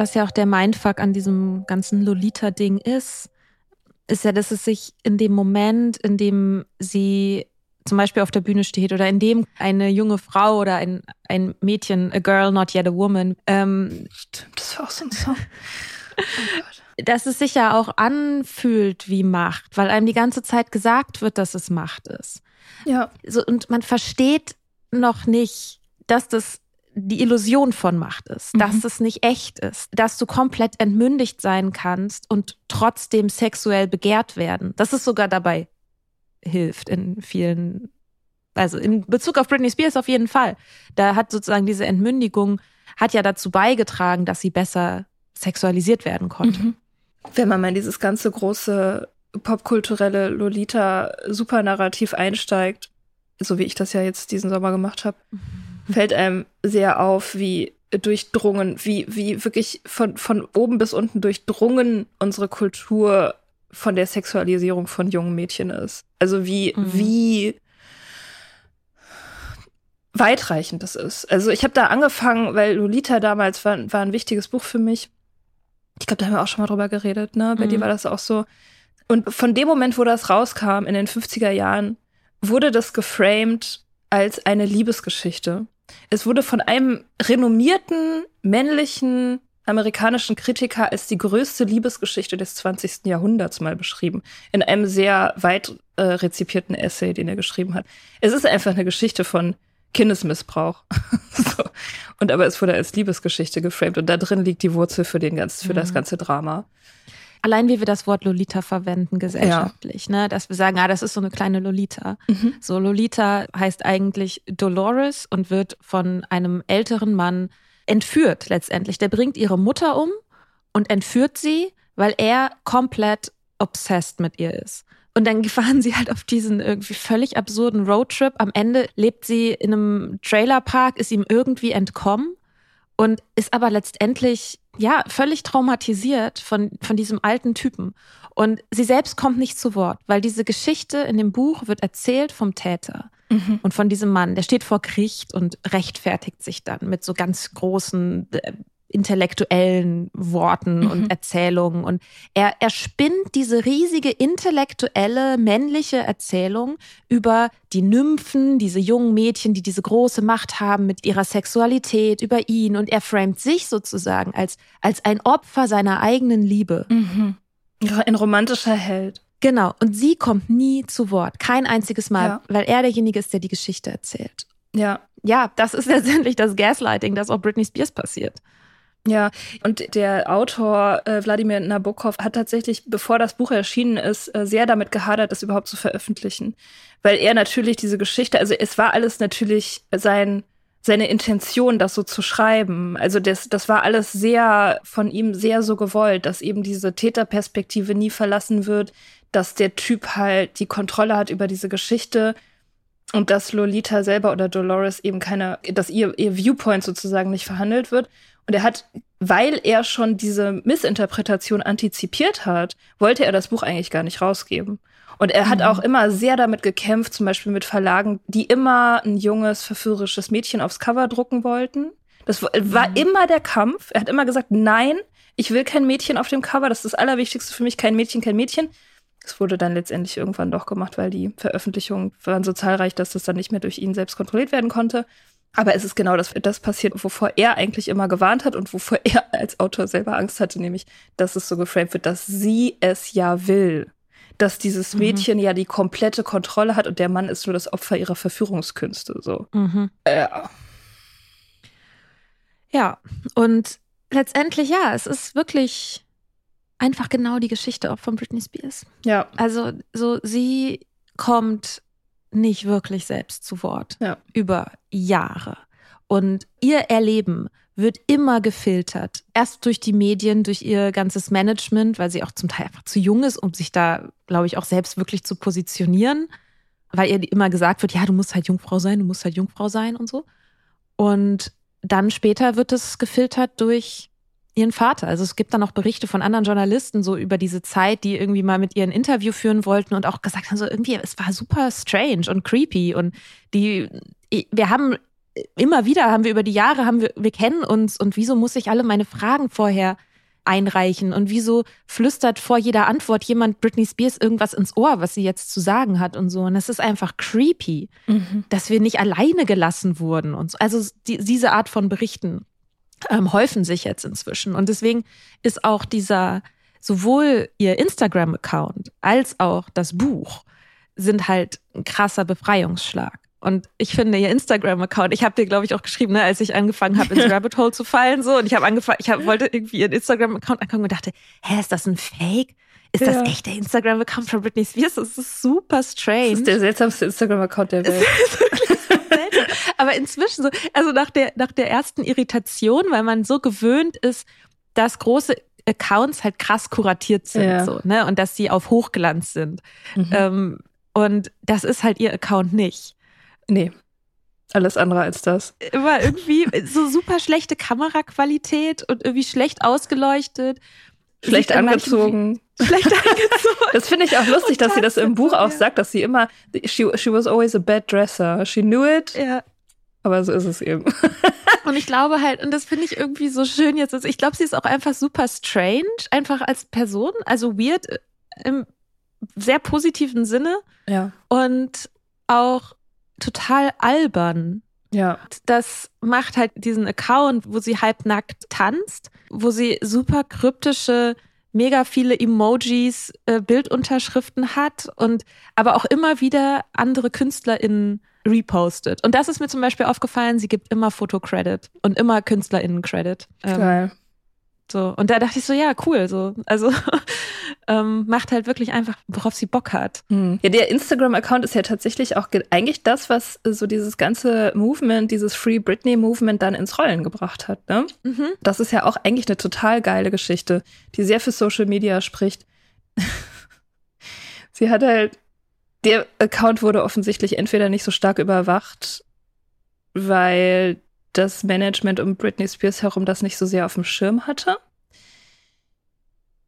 Speaker 2: Was ja auch der Mindfuck an diesem ganzen Lolita-Ding ist, ist ja, dass es sich in dem Moment, in dem sie zum Beispiel auf der Bühne steht oder in dem eine junge Frau oder ein, ein Mädchen, a girl, not yet a woman. Ähm,
Speaker 1: Stimmt, das war auch so ein Song. Oh [laughs]
Speaker 2: dass es sich ja auch anfühlt wie Macht, weil einem die ganze Zeit gesagt wird, dass es Macht ist.
Speaker 1: Ja.
Speaker 2: So, und man versteht noch nicht, dass das die Illusion von Macht ist, dass
Speaker 1: Mhm.
Speaker 2: es nicht echt ist, dass du komplett entmündigt sein kannst und trotzdem sexuell begehrt werden. Dass es sogar dabei hilft in vielen, also in Bezug auf Britney Spears auf jeden Fall. Da hat sozusagen diese Entmündigung hat ja dazu beigetragen, dass sie besser sexualisiert werden konnte.
Speaker 1: Mhm. Wenn man mal in dieses ganze große popkulturelle Lolita-Supernarrativ einsteigt, so wie ich das ja jetzt diesen Sommer gemacht habe, fällt einem sehr auf, wie durchdrungen, wie, wie wirklich von, von oben bis unten durchdrungen unsere Kultur von der Sexualisierung von jungen Mädchen ist. Also wie,
Speaker 2: Mhm.
Speaker 1: wie weitreichend das ist. Also ich habe da angefangen, weil Lolita damals war, war ein wichtiges Buch für mich. Ich glaube, da haben wir auch schon mal drüber geredet, ne? Bei
Speaker 2: Mhm.
Speaker 1: dir war das auch so. Und von dem Moment, wo das rauskam, in den 50er Jahren, wurde das geframed als eine Liebesgeschichte. Es wurde von einem renommierten männlichen amerikanischen Kritiker als die größte Liebesgeschichte des 20. Jahrhunderts mal beschrieben. In einem sehr weit äh, rezipierten Essay, den er geschrieben hat. Es ist einfach eine Geschichte von Kindesmissbrauch. [laughs] so. Und aber es wurde als Liebesgeschichte geframed und da drin liegt die Wurzel für den ganz, für das
Speaker 2: Mhm.
Speaker 1: ganze Drama.
Speaker 2: Allein wie wir das Wort Lolita verwenden gesellschaftlich, ne? Dass wir sagen, ah, das ist so eine kleine Lolita.
Speaker 1: Mhm.
Speaker 2: So Lolita heißt eigentlich Dolores und wird von einem älteren Mann entführt letztendlich. Der bringt ihre Mutter um und entführt sie, weil er komplett obsessed mit ihr ist. Und dann [laughs] fahren sie halt auf diesen irgendwie völlig absurden Roadtrip. Am Ende lebt sie in einem Trailerpark, ist ihm irgendwie entkommen und ist aber letztendlich ja völlig traumatisiert von, von diesem alten Typen. Und sie selbst kommt nicht zu Wort, weil diese Geschichte in dem Buch wird erzählt vom Täter
Speaker 1: Mhm.
Speaker 2: und von diesem Mann. Der steht vor Gericht und rechtfertigt sich dann mit so ganz großen äh, intellektuellen Worten
Speaker 1: Mhm.
Speaker 2: und Erzählungen. Und er, er spinnt diese riesige intellektuelle männliche Erzählung über die Nymphen, diese jungen Mädchen, die diese große Macht haben mit ihrer Sexualität, über ihn. Und er framet sich sozusagen als, als ein Opfer seiner eigenen Liebe.
Speaker 1: Mhm. Ein romantischer Held.
Speaker 2: Genau. Und sie kommt nie zu Wort. Kein einziges Mal,
Speaker 1: Ja.
Speaker 2: weil er derjenige ist, der die Geschichte erzählt.
Speaker 1: Ja,
Speaker 2: Ja, das ist letztendlich das Gaslighting, das auch Britney Spears passiert.
Speaker 1: Ja, und der Autor äh, Wladimir Nabokov hat tatsächlich, bevor das Buch erschienen ist, äh, sehr damit gehadert, das überhaupt zu veröffentlichen. Weil er natürlich diese Geschichte, also es war alles natürlich sein, seine Intention, das so zu schreiben. Also das, das war alles sehr von ihm sehr so gewollt, dass eben diese Täterperspektive nie verlassen wird, dass der Typ halt die Kontrolle hat über diese Geschichte und dass Lolita selber oder Dolores eben keine, dass ihr, ihr Viewpoint sozusagen nicht verhandelt wird. Und er hat, weil er schon diese Missinterpretation antizipiert hat, wollte er das Buch eigentlich gar nicht rausgeben. Und er hat auch immer sehr damit gekämpft, zum Beispiel mit Verlagen, die immer ein junges, verführerisches Mädchen aufs Cover drucken wollten. Das war immer der Kampf. Er hat immer gesagt, nein, ich will kein Mädchen auf dem Cover. Das ist das Allerwichtigste für mich, kein Mädchen, kein Mädchen. Es wurde dann letztendlich irgendwann doch gemacht, weil die Veröffentlichungen waren so zahlreich, dass das dann nicht mehr durch ihn selbst kontrolliert werden konnte. Aber es ist genau das, das passiert, wovor er eigentlich immer gewarnt hat und wovor [laughs] er als Autor selber Angst hatte, nämlich, dass es so geframed wird, dass sie es ja will. Dass dieses Mädchen ja die komplette Kontrolle hat und der Mann ist nur das Opfer ihrer Verführungskünste. So.
Speaker 2: Mhm.
Speaker 1: Ja.
Speaker 2: Ja, und letztendlich, ja, es ist wirklich einfach genau die Geschichte auch von Britney Spears.
Speaker 1: Ja.
Speaker 2: Also, so, sie kommt nicht wirklich selbst zu Wort.
Speaker 1: Ja.
Speaker 2: Über Jahre. Und ihr Erleben wird immer gefiltert. Erst durch die Medien, durch ihr ganzes Management, weil sie auch zum Teil einfach zu jung ist, um sich da, glaube ich, auch selbst wirklich zu positionieren. Weil ihr immer gesagt wird, ja, du musst halt Jungfrau sein, du musst halt Jungfrau sein und so. Und dann später wird es gefiltert durch ihren Vater. Also es gibt dann auch Berichte von anderen Journalisten so über diese Zeit, die irgendwie mal mit ihr ein Interview führen wollten und auch gesagt haben, so irgendwie, es war super strange und creepy und die, wir haben immer wieder haben wir über die Jahre haben wir, wir kennen uns und wieso muss ich alle meine Fragen vorher einreichen und wieso flüstert vor jeder Antwort jemand Britney Spears irgendwas ins Ohr, was sie jetzt zu sagen hat und so. Und es ist einfach creepy, mhm. dass wir nicht alleine gelassen wurden und so. Also die, diese Art von Berichten ähm, häufen sich jetzt inzwischen. Und deswegen ist auch dieser, sowohl ihr Instagram-Account als auch das Buch sind halt ein krasser Befreiungsschlag. Und ich finde ihr Instagram-Account, ich habe dir, glaube ich, auch geschrieben, ne, als ich angefangen habe, ins [laughs] Rabbit Hole zu fallen, so. Und ich habe angefangen, ich hab, wollte irgendwie ihren Instagram-Account angucken und dachte, hä, ist das ein Fake? Ist ja. das echt der Instagram-Account von Britney Spears? Das ist super strange. Das
Speaker 1: ist der seltsamste Instagram-Account der [laughs] Welt.
Speaker 2: Aber inzwischen so, also nach der, nach der ersten Irritation, weil man so gewöhnt ist, dass große Accounts halt krass kuratiert sind, ja. so, ne, und dass sie auf Hochglanz sind. Mhm. Ähm, und das ist halt ihr Account nicht.
Speaker 1: Nee. Alles andere als das.
Speaker 2: Immer irgendwie [laughs] so super schlechte Kameraqualität und irgendwie schlecht ausgeleuchtet.
Speaker 1: Schlecht angezogen.
Speaker 2: Schlecht [laughs] angezogen.
Speaker 1: Das finde ich auch lustig, dass sie das im Buch auch sagt, dass sie immer, she, she was always a bad dresser. She knew it.
Speaker 2: Ja.
Speaker 1: Aber so ist es eben. [laughs]
Speaker 2: Und ich glaube halt, und das finde ich irgendwie so schön jetzt, also ich glaube, sie ist auch einfach super strange, einfach als Person, also weird im sehr positiven Sinne.
Speaker 1: Ja.
Speaker 2: Und auch total albern.
Speaker 1: Ja.
Speaker 2: Das macht halt diesen Account, wo sie halbnackt tanzt, wo sie super kryptische, mega viele Emojis, äh, Bildunterschriften hat und aber auch immer wieder andere KünstlerInnen repostet. Und das ist mir zum Beispiel aufgefallen, sie gibt immer Fotocredit und immer KünstlerInnen-Credit.
Speaker 1: Ähm, Geil.
Speaker 2: So, und da dachte ich so, ja, cool, so. Also [laughs] ähm, macht halt wirklich einfach, worauf sie Bock hat.
Speaker 1: Hm. Ja, der Instagram-Account ist ja tatsächlich auch eigentlich das, was so dieses ganze Movement, dieses Free Britney-Movement dann ins Rollen gebracht hat. Ne? Mhm. Das ist ja auch eigentlich eine total geile Geschichte, die sehr für Social Media spricht. [laughs] sie hat halt, der Account wurde offensichtlich entweder nicht so stark überwacht, weil das Management um Britney Spears herum das nicht so sehr auf dem Schirm hatte.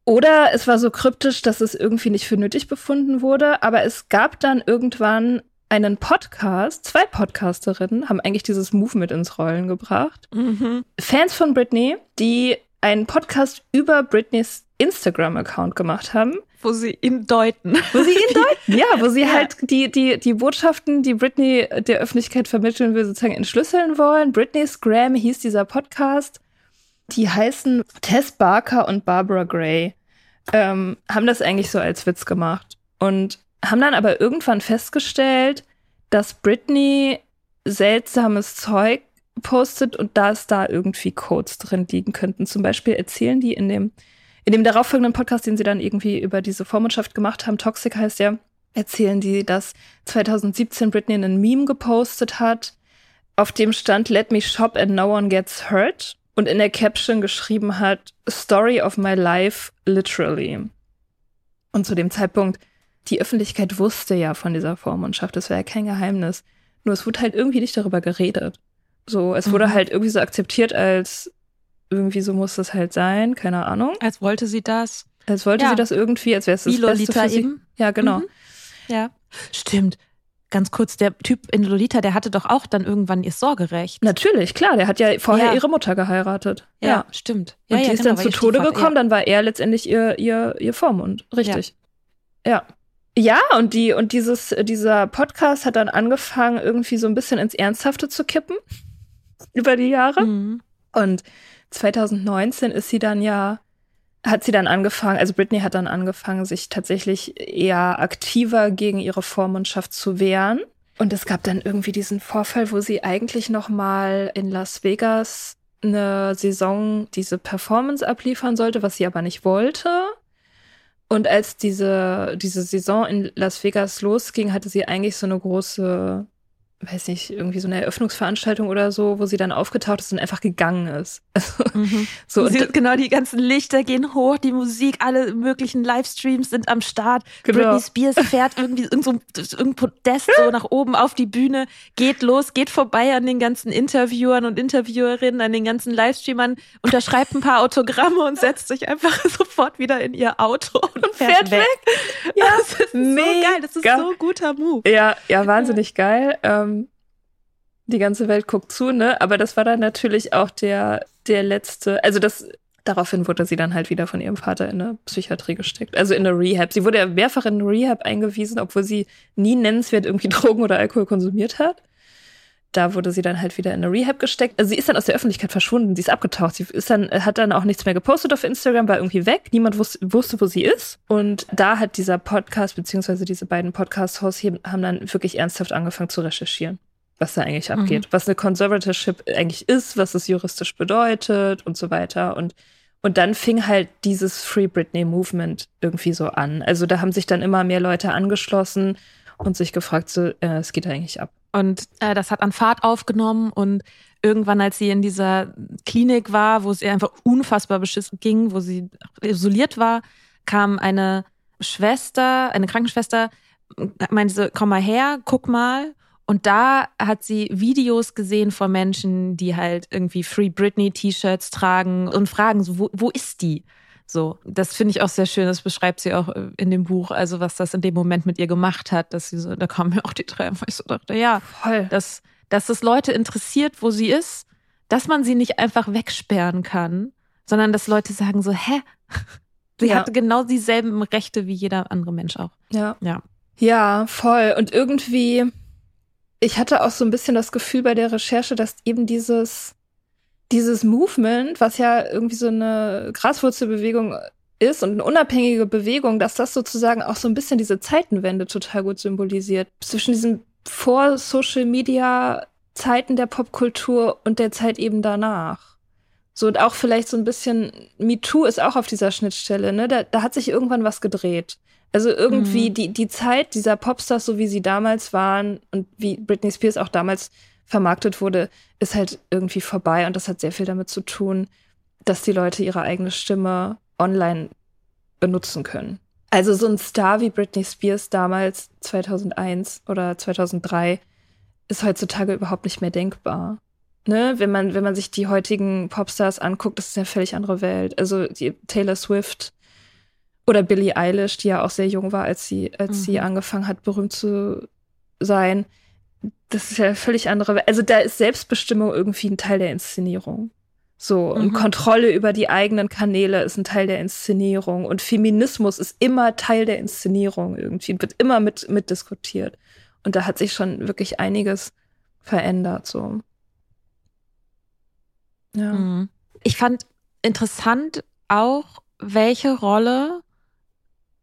Speaker 1: Oder es war so kryptisch, dass es irgendwie nicht für nötig befunden wurde. Aber es gab dann irgendwann einen Podcast, zwei Podcasterinnen haben eigentlich dieses Movement ins Rollen gebracht. Mhm. Fans von Britney, die einen Podcast über Britneys Instagram-Account gemacht haben.
Speaker 2: Wo sie ihn deuten.
Speaker 1: Wo sie ihn [laughs] deuten, ja, wo sie ja. halt die, die, die Botschaften, die Britney der Öffentlichkeit vermitteln will, sozusagen entschlüsseln wollen. Britney's Graham hieß dieser Podcast. Die heißen Tess Barker und Barbara Gray. Ähm, haben das eigentlich so als Witz gemacht. Und haben dann aber irgendwann festgestellt, dass Britney seltsames Zeug postet und dass da irgendwie Codes drin liegen könnten. Zum Beispiel erzählen die in dem, in dem darauffolgenden Podcast, den sie dann irgendwie über diese Vormundschaft gemacht haben, Toxic heißt der, erzählen die, dass 2017 Britney einen Meme gepostet hat, auf dem stand Let me shop and no one gets hurt und in der Caption geschrieben hat Story of my life literally. Und zu dem Zeitpunkt, die Öffentlichkeit wusste ja von dieser Vormundschaft, das war ja kein Geheimnis. Nur es wurde halt irgendwie nicht darüber geredet. So, es wurde mhm. halt irgendwie so akzeptiert, als irgendwie so muss das halt sein, keine Ahnung.
Speaker 2: Als wollte sie das.
Speaker 1: Als wollte ja. sie das irgendwie, als wäre es das
Speaker 2: Wie Lolita Beste für eben.
Speaker 1: sie. Ja, genau.
Speaker 2: Mhm. Ja, stimmt. Ganz kurz, der Typ in Lolita, der hatte doch auch dann irgendwann ihr Sorgerecht.
Speaker 1: Natürlich, klar, der hat ja vorher ja. ihre Mutter geheiratet.
Speaker 2: Ja, ja. stimmt. Ja,
Speaker 1: und die ist genau, dann zu Tode gekommen, dann war er letztendlich ihr, ihr, ihr Vormund. Richtig. Ja. Ja, und die, und dieses, dieser Podcast hat dann angefangen, irgendwie so ein bisschen ins Ernsthafte zu kippen [laughs] über die Jahre. Mhm. Und 2019 ist sie dann ja, hat sie dann angefangen, also Britney hat dann angefangen, sich tatsächlich eher aktiver gegen ihre Vormundschaft zu wehren. Und es gab dann irgendwie diesen Vorfall, wo sie eigentlich noch mal in Las Vegas eine Saison diese Performance abliefern sollte, was sie aber nicht wollte. Und als diese, diese Saison in Las Vegas losging, hatte sie eigentlich so eine große weiß nicht, irgendwie so eine Eröffnungsveranstaltung oder so, wo sie dann aufgetaucht ist und einfach gegangen ist. [laughs]
Speaker 2: Also, mhm. so, sie, genau, die ganzen Lichter gehen hoch, die Musik, alle möglichen Livestreams sind am Start. Genau. Britney Spears fährt irgendwie irgend so irgendein Podest so nach oben auf die Bühne, geht los, geht vorbei an den ganzen Interviewern und Interviewerinnen, an den ganzen Livestreamern, unterschreibt ein paar Autogramme und setzt sich einfach [laughs] sofort wieder in ihr Auto und, und fährt, fährt, weg. weg. Ja, [laughs] das ist Mega. so geil, das ist so ein guter Move.
Speaker 1: Ja, ja, wahnsinnig ja. geil. Ähm, die ganze Welt guckt zu, ne? Aber das war dann natürlich auch der, der letzte, also das, daraufhin wurde sie dann halt wieder von ihrem Vater in eine Psychiatrie gesteckt, also in eine Rehab. Sie wurde ja mehrfach in eine Rehab eingewiesen, obwohl sie nie nennenswert irgendwie [laughs] Drogen oder Alkohol konsumiert hat. Da wurde sie dann halt wieder in eine Rehab gesteckt. Also sie ist dann aus der Öffentlichkeit verschwunden, sie ist abgetaucht. Sie ist dann, hat dann auch nichts mehr gepostet auf Instagram, war irgendwie weg. Niemand wusste, wusste wo sie ist. Und da hat dieser Podcast, beziehungsweise diese beiden Podcast-Hosts haben dann wirklich ernsthaft angefangen zu recherchieren was da eigentlich mhm. abgeht, was eine Conservatorship eigentlich ist, was es juristisch bedeutet und so weiter. Und, und dann fing halt dieses Free Britney Movement irgendwie so an. Also da haben sich dann immer mehr Leute angeschlossen und sich gefragt, so, äh, es geht eigentlich ab.
Speaker 2: Und äh, das hat an Fahrt aufgenommen und irgendwann, als sie in dieser Klinik war, wo es ihr einfach unfassbar beschissen ging, wo sie isoliert war, kam eine Schwester, eine Krankenschwester, meinte so, komm mal her, guck mal. Und da hat sie Videos gesehen von Menschen, die halt irgendwie Free Britney T-Shirts tragen und fragen, so, wo, wo ist die? So, das finde ich auch sehr schön. Das beschreibt sie auch äh, in dem Buch, also was das in dem Moment mit ihr gemacht hat, dass sie so, da kamen mir auch die Tränen, weil ich so dachte, ja, Voll. Dass, dass es Leute interessiert, wo sie ist, dass man sie nicht einfach wegsperren kann, sondern dass Leute sagen so, hä? [laughs] Sie ja. hatte genau dieselben Rechte wie jeder andere Mensch auch.
Speaker 1: Ja. Ja. Ja, voll. Und irgendwie, ich hatte auch so ein bisschen das Gefühl bei der Recherche, dass eben dieses, dieses Movement, was ja irgendwie so eine Graswurzelbewegung ist und eine unabhängige Bewegung, dass das sozusagen auch so ein bisschen diese Zeitenwende total gut symbolisiert. Zwischen diesen vor-Social Media Zeiten der Popkultur und der Zeit eben danach. So und auch vielleicht so ein bisschen MeToo ist auch auf dieser Schnittstelle, ne? Da, da hat sich irgendwann was gedreht. Also irgendwie mhm. die, die Zeit dieser Popstars, so wie sie damals waren und wie Britney Spears auch damals vermarktet wurde, ist halt irgendwie vorbei. Und das hat sehr viel damit zu tun, dass die Leute ihre eigene Stimme online benutzen können. Also so ein Star wie Britney Spears damals 2001 oder 2003 ist heutzutage überhaupt nicht mehr denkbar. Ne, wenn man wenn man sich die heutigen Popstars anguckt, das ist eine völlig andere Welt. Also die Taylor Swift, oder Billie Eilish, die ja auch sehr jung war, als sie, als mhm. sie angefangen hat, berühmt zu sein. Das ist ja völlig andere. Also da ist Selbstbestimmung irgendwie ein Teil der Inszenierung. So, und mhm. Kontrolle über die eigenen Kanäle ist ein Teil der Inszenierung. Und Feminismus ist immer Teil der Inszenierung irgendwie, wird immer mit, mit diskutiert. Und da hat sich schon wirklich einiges verändert, so.
Speaker 2: Ja. Mhm. Ich fand interessant auch, welche Rolle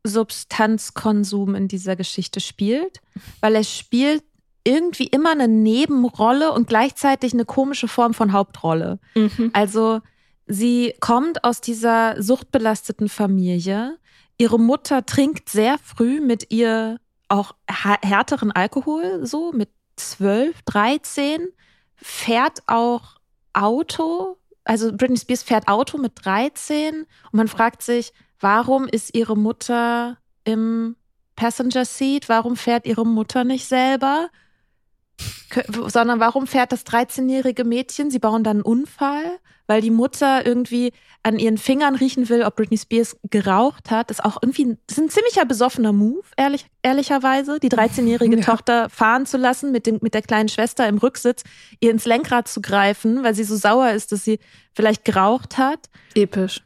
Speaker 2: Substanzkonsum in dieser Geschichte spielt, weil es spielt irgendwie immer eine Nebenrolle und gleichzeitig eine komische Form von Hauptrolle. Mhm. Also sie kommt aus dieser suchtbelasteten Familie. Ihre Mutter trinkt sehr früh mit ihr auch härteren Alkohol, so mit 12, 13, fährt auch Auto. Also Britney Spears fährt Auto mit 13 und man fragt sich, Warum ist ihre Mutter im Passenger Seat? Warum fährt ihre Mutter nicht selber? Sondern warum fährt das 13-jährige Mädchen? Sie bauen dann einen Unfall, weil die Mutter irgendwie an ihren Fingern riechen will, ob Britney Spears geraucht hat. Das ist auch irgendwie ein, ist ein ziemlicher besoffener Move, ehrlich, ehrlicherweise, die 13-jährige [laughs] ja. Tochter fahren zu lassen, mit, dem, mit der kleinen Schwester im Rücksitz, ihr ins Lenkrad zu greifen, weil sie so sauer ist, dass sie vielleicht geraucht hat.
Speaker 1: Episch.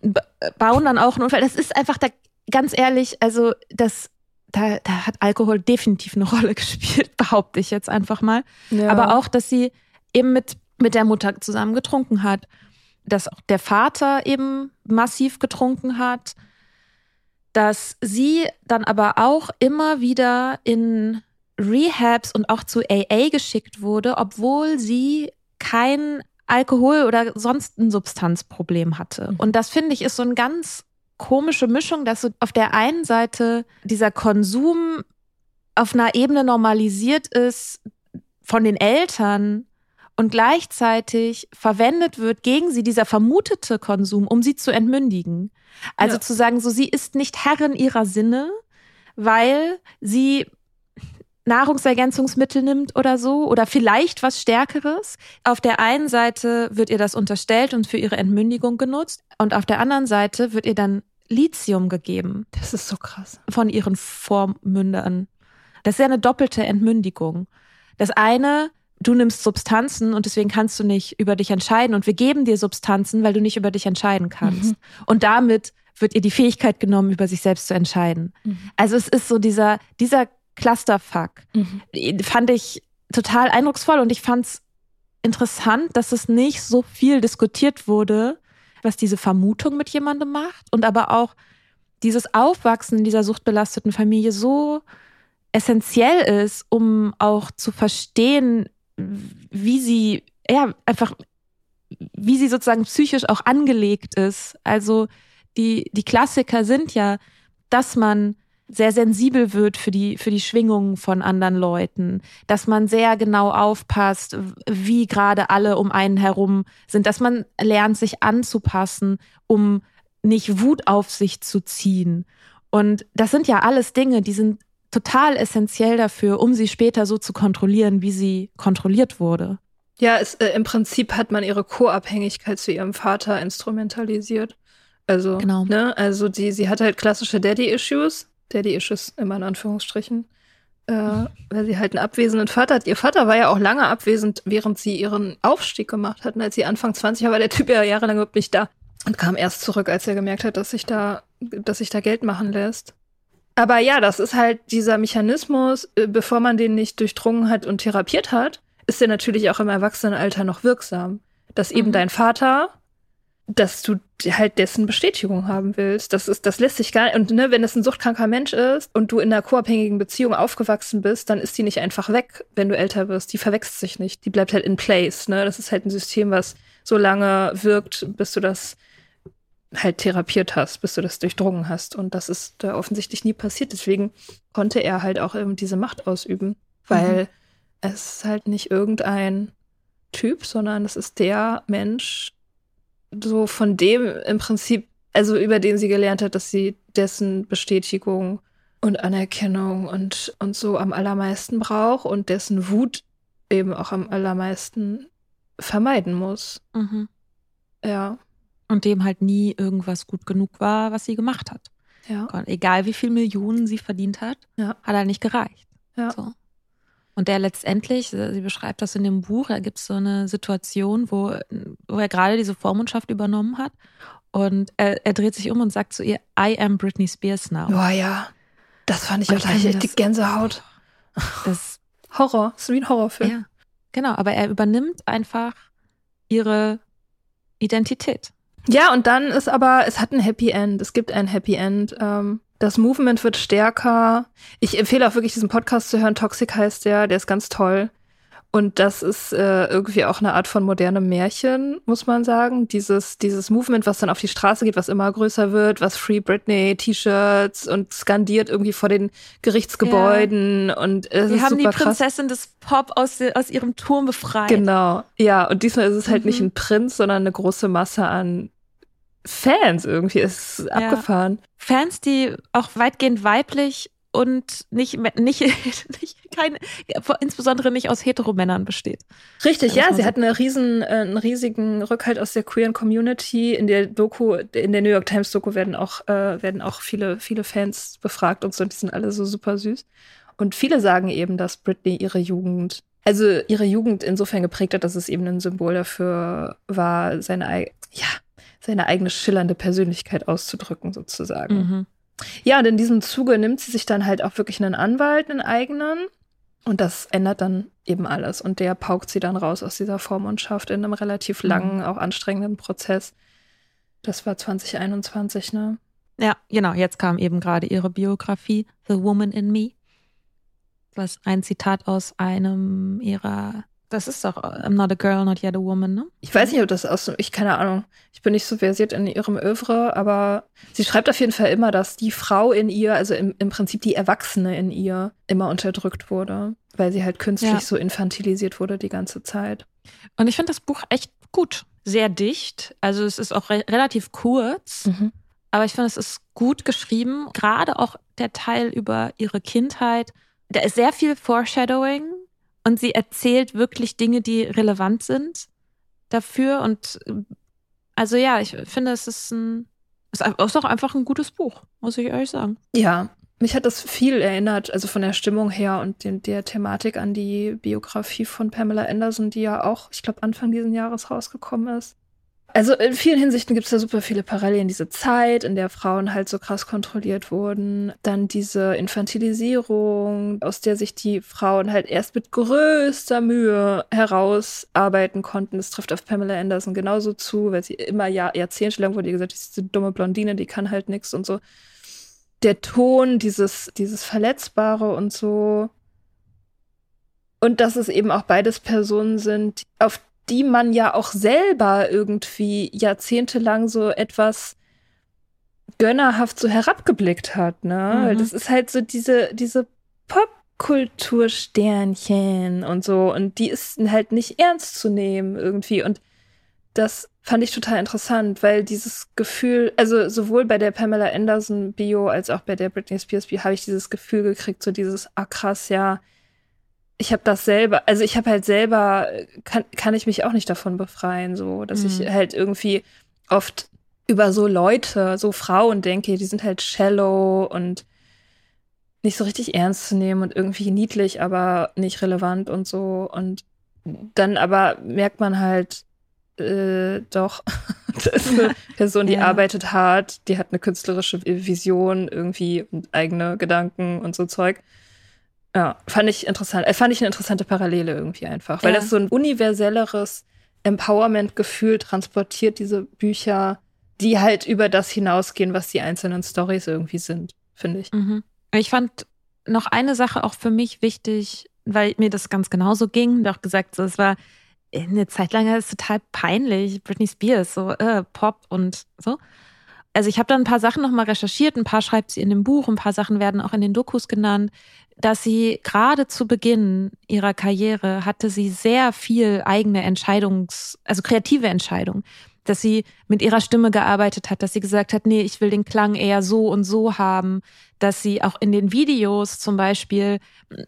Speaker 2: Bauen dann auch einen Unfall. Das ist einfach da, ganz ehrlich, also das, da, da hat Alkohol definitiv eine [laughs] Rolle gespielt, behaupte ich jetzt einfach mal. Ja. Aber auch, dass sie eben mit, mit der Mutter zusammen getrunken hat, dass auch der Vater eben massiv getrunken hat, dass sie dann aber auch immer wieder in Rehabs und auch zu AA geschickt wurde, obwohl sie kein Alkohol oder sonst ein Substanzproblem hatte. Mhm. Und das finde ich ist so ein ganz komische Mischung, dass so auf der einen Seite dieser Konsum auf einer Ebene normalisiert ist von den Eltern und gleichzeitig verwendet wird gegen sie dieser vermutete Konsum, um sie zu entmündigen. Also ja. zu sagen, so sie ist nicht Herrin ihrer Sinne, weil sie Nahrungsergänzungsmittel nimmt oder so oder vielleicht was Stärkeres. Auf der einen Seite wird ihr das unterstellt und für ihre Entmündigung genutzt und auf der anderen Seite wird ihr dann Lithium gegeben.
Speaker 1: Das ist so krass.
Speaker 2: Von ihren Vormündern. Das ist ja eine doppelte Entmündigung. Das eine, du nimmst Substanzen und deswegen kannst du nicht über dich entscheiden und wir geben dir Substanzen, weil du nicht über dich entscheiden kannst. Mhm. Und damit wird ihr die Fähigkeit genommen, über sich selbst zu entscheiden. Mhm. Also es ist so dieser, dieser Clusterfuck. Mhm. Fand ich total eindrucksvoll und ich fand es interessant, dass es nicht so viel diskutiert wurde, was diese Vermutung mit jemandem macht und aber auch dieses Aufwachsen in dieser suchtbelasteten Familie so essentiell ist, um auch zu verstehen, wie sie, ja, einfach, wie sie sozusagen psychisch auch angelegt ist. Also die, die Klassiker sind ja, dass man sehr sensibel wird für die, für die Schwingungen von anderen Leuten, dass man sehr genau aufpasst, wie gerade alle um einen herum sind, dass man lernt, sich anzupassen, um nicht Wut auf sich zu ziehen. Und das sind ja alles Dinge, die sind total essentiell dafür, um sie später so zu kontrollieren, wie sie kontrolliert wurde.
Speaker 1: Ja, es, äh, im Prinzip hat man ihre Co-Abhängigkeit zu ihrem Vater instrumentalisiert. Also, genau. ne, also die, sie hat halt klassische Daddy-Issues, Daddy-Issues immer in Anführungsstrichen, äh, weil sie halt einen abwesenden Vater hat. Ihr Vater war ja auch lange abwesend, während sie ihren Aufstieg gemacht hatten. Als sie Anfang 20 war, war der Typ ja jahrelang überhaupt nicht da und kam erst zurück, als er gemerkt hat, dass sich da, dass sich da Geld machen lässt. Aber ja, das ist halt dieser Mechanismus, äh, bevor man den nicht durchdrungen hat und therapiert hat, ist der natürlich auch im Erwachsenenalter noch wirksam. Dass eben mhm. dein Vater dass du halt dessen Bestätigung haben willst. Das ist, das lässt sich gar nicht. Und ne, wenn es ein suchtkranker Mensch ist und du in einer co-abhängigen Beziehung aufgewachsen bist, dann ist die nicht einfach weg, wenn du älter wirst. Die verwechselt sich nicht. Die bleibt halt in place. Ne? Das ist halt ein System, was so lange wirkt, bis du das halt therapiert hast, bis du das durchdrungen hast. Und das ist da offensichtlich nie passiert. Deswegen konnte er halt auch eben diese Macht ausüben, weil mhm. es ist halt nicht irgendein Typ, sondern es ist der Mensch, so von dem im Prinzip, also über den sie gelernt hat, dass sie dessen Bestätigung und Anerkennung und, und so am allermeisten braucht und dessen Wut eben auch am allermeisten vermeiden muss. Mhm. Ja.
Speaker 2: Und dem halt nie irgendwas gut genug war, was sie gemacht hat. Ja. Egal wie viel Millionen sie verdient hat, ja. hat er nicht gereicht. Ja. So. Und der letztendlich, sie beschreibt das in dem Buch, da gibt es so eine Situation, wo, wo er gerade diese Vormundschaft übernommen hat. Und er, er, dreht sich um und sagt zu ihr, I am Britney Spears now.
Speaker 1: Oh ja, das fand ich auch gleich die Gänsehaut. Das [laughs] Horror, das ist wie ein Horrorfilm. Ja,
Speaker 2: genau, aber er übernimmt einfach ihre Identität.
Speaker 1: Ja, und dann ist aber, es hat ein Happy End. Es gibt ein Happy End. Ähm, das Movement wird stärker. Ich empfehle auch wirklich diesen Podcast zu hören. Toxic heißt der, der ist ganz toll. Und das ist äh, irgendwie auch eine Art von modernem Märchen, muss man sagen. Dieses, dieses Movement, was dann auf die Straße geht, was immer größer wird, was Free Britney, T-Shirts und skandiert irgendwie vor den Gerichtsgebäuden. Ja. Und
Speaker 2: es Die haben die Prinzessin krass. des Pop aus, aus ihrem Turm befreit.
Speaker 1: Genau, ja. Und diesmal ist es halt mhm. nicht ein Prinz, sondern eine große Masse an Fans irgendwie. Es ist ja. abgefahren.
Speaker 2: Fans, die auch weitgehend weiblich und nicht, nicht, [laughs] nicht kein, insbesondere nicht aus Heteromännern besteht.
Speaker 1: Richtig, ja, sie hat eine riesen, äh, einen riesigen Rückhalt aus der queeren Community. In der Doku, in der New York Times Doku werden auch, äh, werden auch viele, viele Fans befragt und so, und die sind alle so super süß. Und viele sagen eben, dass Britney ihre Jugend, also ihre Jugend insofern geprägt hat, dass es eben ein Symbol dafür war, seine, ja, seine eigene schillernde Persönlichkeit auszudrücken, sozusagen. Mhm. Ja, und in diesem Zuge nimmt sie sich dann halt auch wirklich einen Anwalt, einen eigenen. Und das ändert dann eben alles. Und der paukt sie dann raus aus dieser Vormundschaft in einem relativ mhm. langen, auch anstrengenden Prozess. Das war 2021, ne?
Speaker 2: Ja, genau. Jetzt kam eben gerade ihre Biografie, The Woman in Me. Was ein Zitat aus einem ihrer Das ist doch I'm not a girl, not yet a woman, ne?
Speaker 1: Ich weiß nicht, ob das aus, ich keine Ahnung. Ich bin nicht so versiert in ihrem Övre, aber sie schreibt auf jeden Fall immer, dass die Frau in ihr, also im, im Prinzip die Erwachsene in ihr, immer unterdrückt wurde, weil sie halt künstlich ja. so infantilisiert wurde die ganze Zeit.
Speaker 2: Und ich finde das Buch echt gut. Sehr dicht. Also es ist auch re relativ kurz. Mhm. Aber ich finde, es ist gut geschrieben. Gerade auch der Teil über ihre Kindheit. Da ist sehr viel Foreshadowing und sie erzählt wirklich Dinge, die relevant sind dafür. Und also ja, ich finde, es ist ein, es ist auch einfach ein gutes Buch, muss ich ehrlich sagen.
Speaker 1: Ja, mich hat das viel erinnert, also von der Stimmung her und den, der Thematik an die Biografie von Pamela Anderson, die ja auch, ich glaube, Anfang dieses Jahres rausgekommen ist. Also in vielen Hinsichten gibt es da super viele Parallelen. Diese Zeit, in der Frauen halt so krass kontrolliert wurden. Dann diese Infantilisierung, aus der sich die Frauen halt erst mit größter Mühe herausarbeiten konnten. Das trifft auf Pamela Anderson genauso zu, weil sie immer Jahr, jahrzehntelang wurde ihr gesagt, diese dumme Blondine, die kann halt nichts und so. Der Ton, dieses, dieses Verletzbare und so. Und dass es eben auch beides Personen sind, auf die man ja auch selber irgendwie jahrzehntelang so etwas gönnerhaft so herabgeblickt hat, ne? Mhm. Das ist halt so diese, diese Popkultursternchen und so und die ist halt nicht ernst zu nehmen irgendwie und das fand ich total interessant, weil dieses Gefühl, also sowohl bei der Pamela Anderson Bio als auch bei der Britney Spears Bio habe ich dieses Gefühl gekriegt, so dieses, ah krass, ja, ich habe das selber, also ich habe halt selber, kann, kann ich mich auch nicht davon befreien, so, dass mhm. ich halt irgendwie oft über so Leute, so Frauen denke, die sind halt shallow und nicht so richtig ernst zu nehmen und irgendwie niedlich, aber nicht relevant und so. Und dann aber merkt man halt, äh, doch, [laughs] das ist eine Person, die ja. arbeitet hart, die hat eine künstlerische Vision irgendwie und eigene Gedanken und so Zeug. Ja, fand ich interessant. Äh, fand ich eine interessante Parallele irgendwie einfach, weil ja. das so ein universelleres Empowerment-Gefühl transportiert, diese Bücher, die halt über das hinausgehen, was die einzelnen Stories irgendwie sind, finde ich.
Speaker 2: Mhm. Ich fand noch eine Sache auch für mich wichtig, weil mir das ganz genauso ging. Auch gesagt, es war eine Zeit lang ist total peinlich, Britney Spears, so äh, Pop und so. Also ich habe da ein paar Sachen nochmal recherchiert, ein paar schreibt sie in dem Buch, ein paar Sachen werden auch in den Dokus genannt dass sie gerade zu Beginn ihrer Karriere hatte sie sehr viel eigene Entscheidungs, also kreative Entscheidungen, dass sie mit ihrer Stimme gearbeitet hat, dass sie gesagt hat, nee, ich will den Klang eher so und so haben, dass sie auch in den Videos zum Beispiel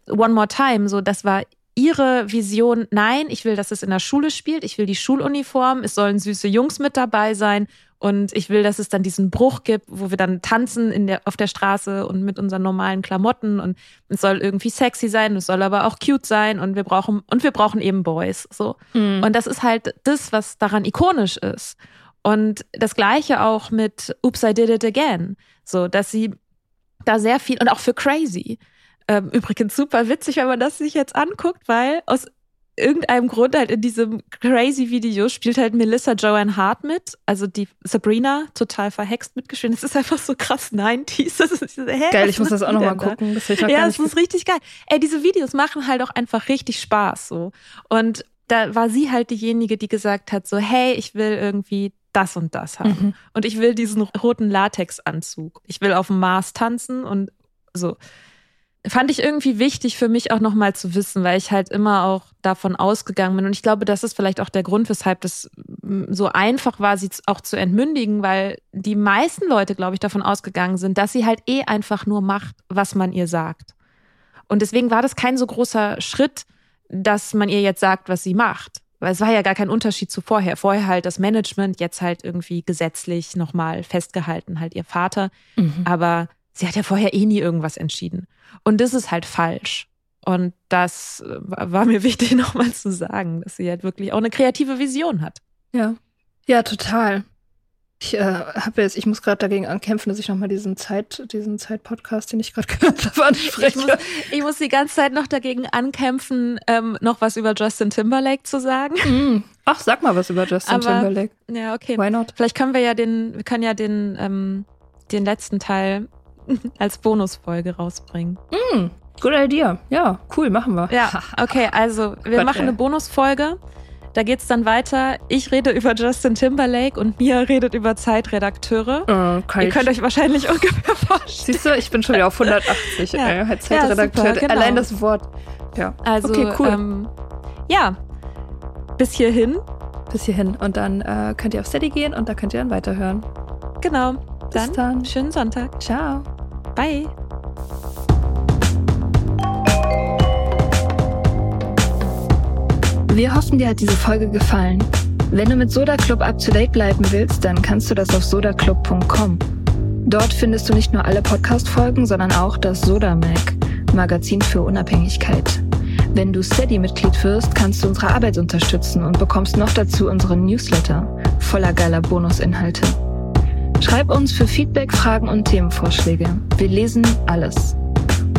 Speaker 2: One More Time, so das war ihre Vision, nein, ich will, dass es in der Schule spielt, ich will die Schuluniform, es sollen süße Jungs mit dabei sein und ich will, dass es dann diesen Bruch gibt, wo wir dann tanzen in der, auf der Straße und mit unseren normalen Klamotten und es soll irgendwie sexy sein, es soll aber auch cute sein und wir brauchen, und wir brauchen eben Boys, so. Mhm. Und das ist halt das, was daran ikonisch ist. Und das Gleiche auch mit Oops, I Did It Again. So, dass sie da sehr viel, und auch für Crazy. Ähm, übrigens super witzig, wenn man das sich jetzt anguckt, weil aus irgendeinem Grund halt in diesem crazy Video spielt halt Melissa Joanne Hart mit, also die Sabrina, total verhext mitgespielt. Das ist einfach so krass 90s. Das ist,
Speaker 1: hä, geil, ich muss das auch nochmal gucken.
Speaker 2: Das ja, das ist richtig geil. Ey, diese Videos machen halt auch einfach richtig Spaß so. Und da war sie halt diejenige, die gesagt hat so, hey, ich will irgendwie das und das haben. Mhm. Und ich will diesen roten Latexanzug. Ich will auf dem Mars tanzen und so fand ich irgendwie wichtig für mich auch nochmal zu wissen, weil ich halt immer auch davon ausgegangen bin. Und ich glaube, das ist vielleicht auch der Grund, weshalb das mm, so einfach war, sie auch zu entmündigen, weil die meisten Leute, glaube ich, davon ausgegangen sind, dass sie halt eh einfach nur macht, was man ihr sagt. Und deswegen war das kein so großer Schritt, dass man ihr jetzt sagt, was sie macht. Weil es war ja gar kein Unterschied zu vorher. Vorher halt das Management, jetzt halt irgendwie gesetzlich nochmal festgehalten, halt ihr Vater. Mhm. Aber sie hat ja vorher eh nie irgendwas entschieden. Und das ist halt falsch. Und das äh, war mir [laughs] wichtig nochmal zu sagen, dass sie halt wirklich auch eine kreative Vision hat.
Speaker 1: Ja. Ja, total. Ich äh, habe jetzt, ich muss gerade dagegen ankämpfen, dass ich nochmal diesen Zeit, diesen Zeit-Podcast, den ich gerade [laughs] gehört habe, anspreche.
Speaker 2: Ich muss, ich muss, die ganze Zeit noch dagegen ankämpfen, ähm, noch was über Justin Timberlake zu sagen.
Speaker 1: Mm. Ach, sag mal was über Justin Aber, Timberlake.
Speaker 2: Ja, okay. Why not? Vielleicht können wir ja den, wir können ja den, ähm, den letzten Teil [laughs] als Bonusfolge rausbringen.
Speaker 1: Mm, Good idea. Ja, cool, machen wir.
Speaker 2: Ja, [laughs] okay, also wir
Speaker 1: Gott,
Speaker 2: machen eine Bonusfolge. Da geht's dann weiter. Ich rede über Justin Timberlake und Mia redet über Zeitredakteure.
Speaker 1: Äh,
Speaker 2: Ihr könnt euch wahrscheinlich [laughs] ungefähr vorstellen.
Speaker 1: Siehst du, ich bin schon wieder auf 180.
Speaker 2: Ja.
Speaker 1: Als
Speaker 2: Ja,
Speaker 1: Zeitredakteur.
Speaker 2: super, genau.
Speaker 1: Allein das Wort. Ja.
Speaker 2: Also,
Speaker 1: okay, cool.
Speaker 2: ähm, ja, bis hierhin.
Speaker 1: Bis hierhin. Und dann äh, könnt ihr auf Steady gehen und da könnt ihr dann weiterhören.
Speaker 2: Genau.
Speaker 1: Bis
Speaker 2: Dann,
Speaker 1: dann.
Speaker 2: schönen Sonntag.
Speaker 1: Ciao.
Speaker 2: Bye.
Speaker 1: Wir hoffen, dir hat diese Folge gefallen. Wenn du mit Soda Club up to date bleiben willst, dann kannst du das auf sodaclub.com. Dort findest du nicht nur alle Podcast-Folgen, sondern auch das Soda Mag, Magazin für Unabhängigkeit. Wenn du Steady-Mitglied wirst, kannst du unsere Arbeit unterstützen und bekommst noch dazu unseren Newsletter voller geiler Bonusinhalte. Schreib uns für Feedback, Fragen und Themenvorschläge. Wir lesen alles.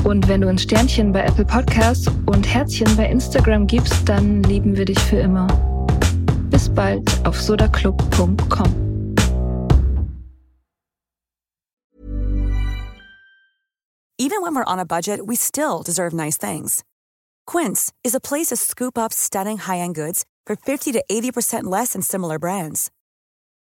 Speaker 1: Und wenn du ein Sternchen bei Apple Podcasts und Herzchen bei Instagram gibst, dann lieben wir dich für immer. Bis bald auf sodaclub.com.
Speaker 3: Even when we're on a budget, we still deserve nice things. Quince is a place to scoop up stunning high-end goods for 50 to 80% less than similar brands.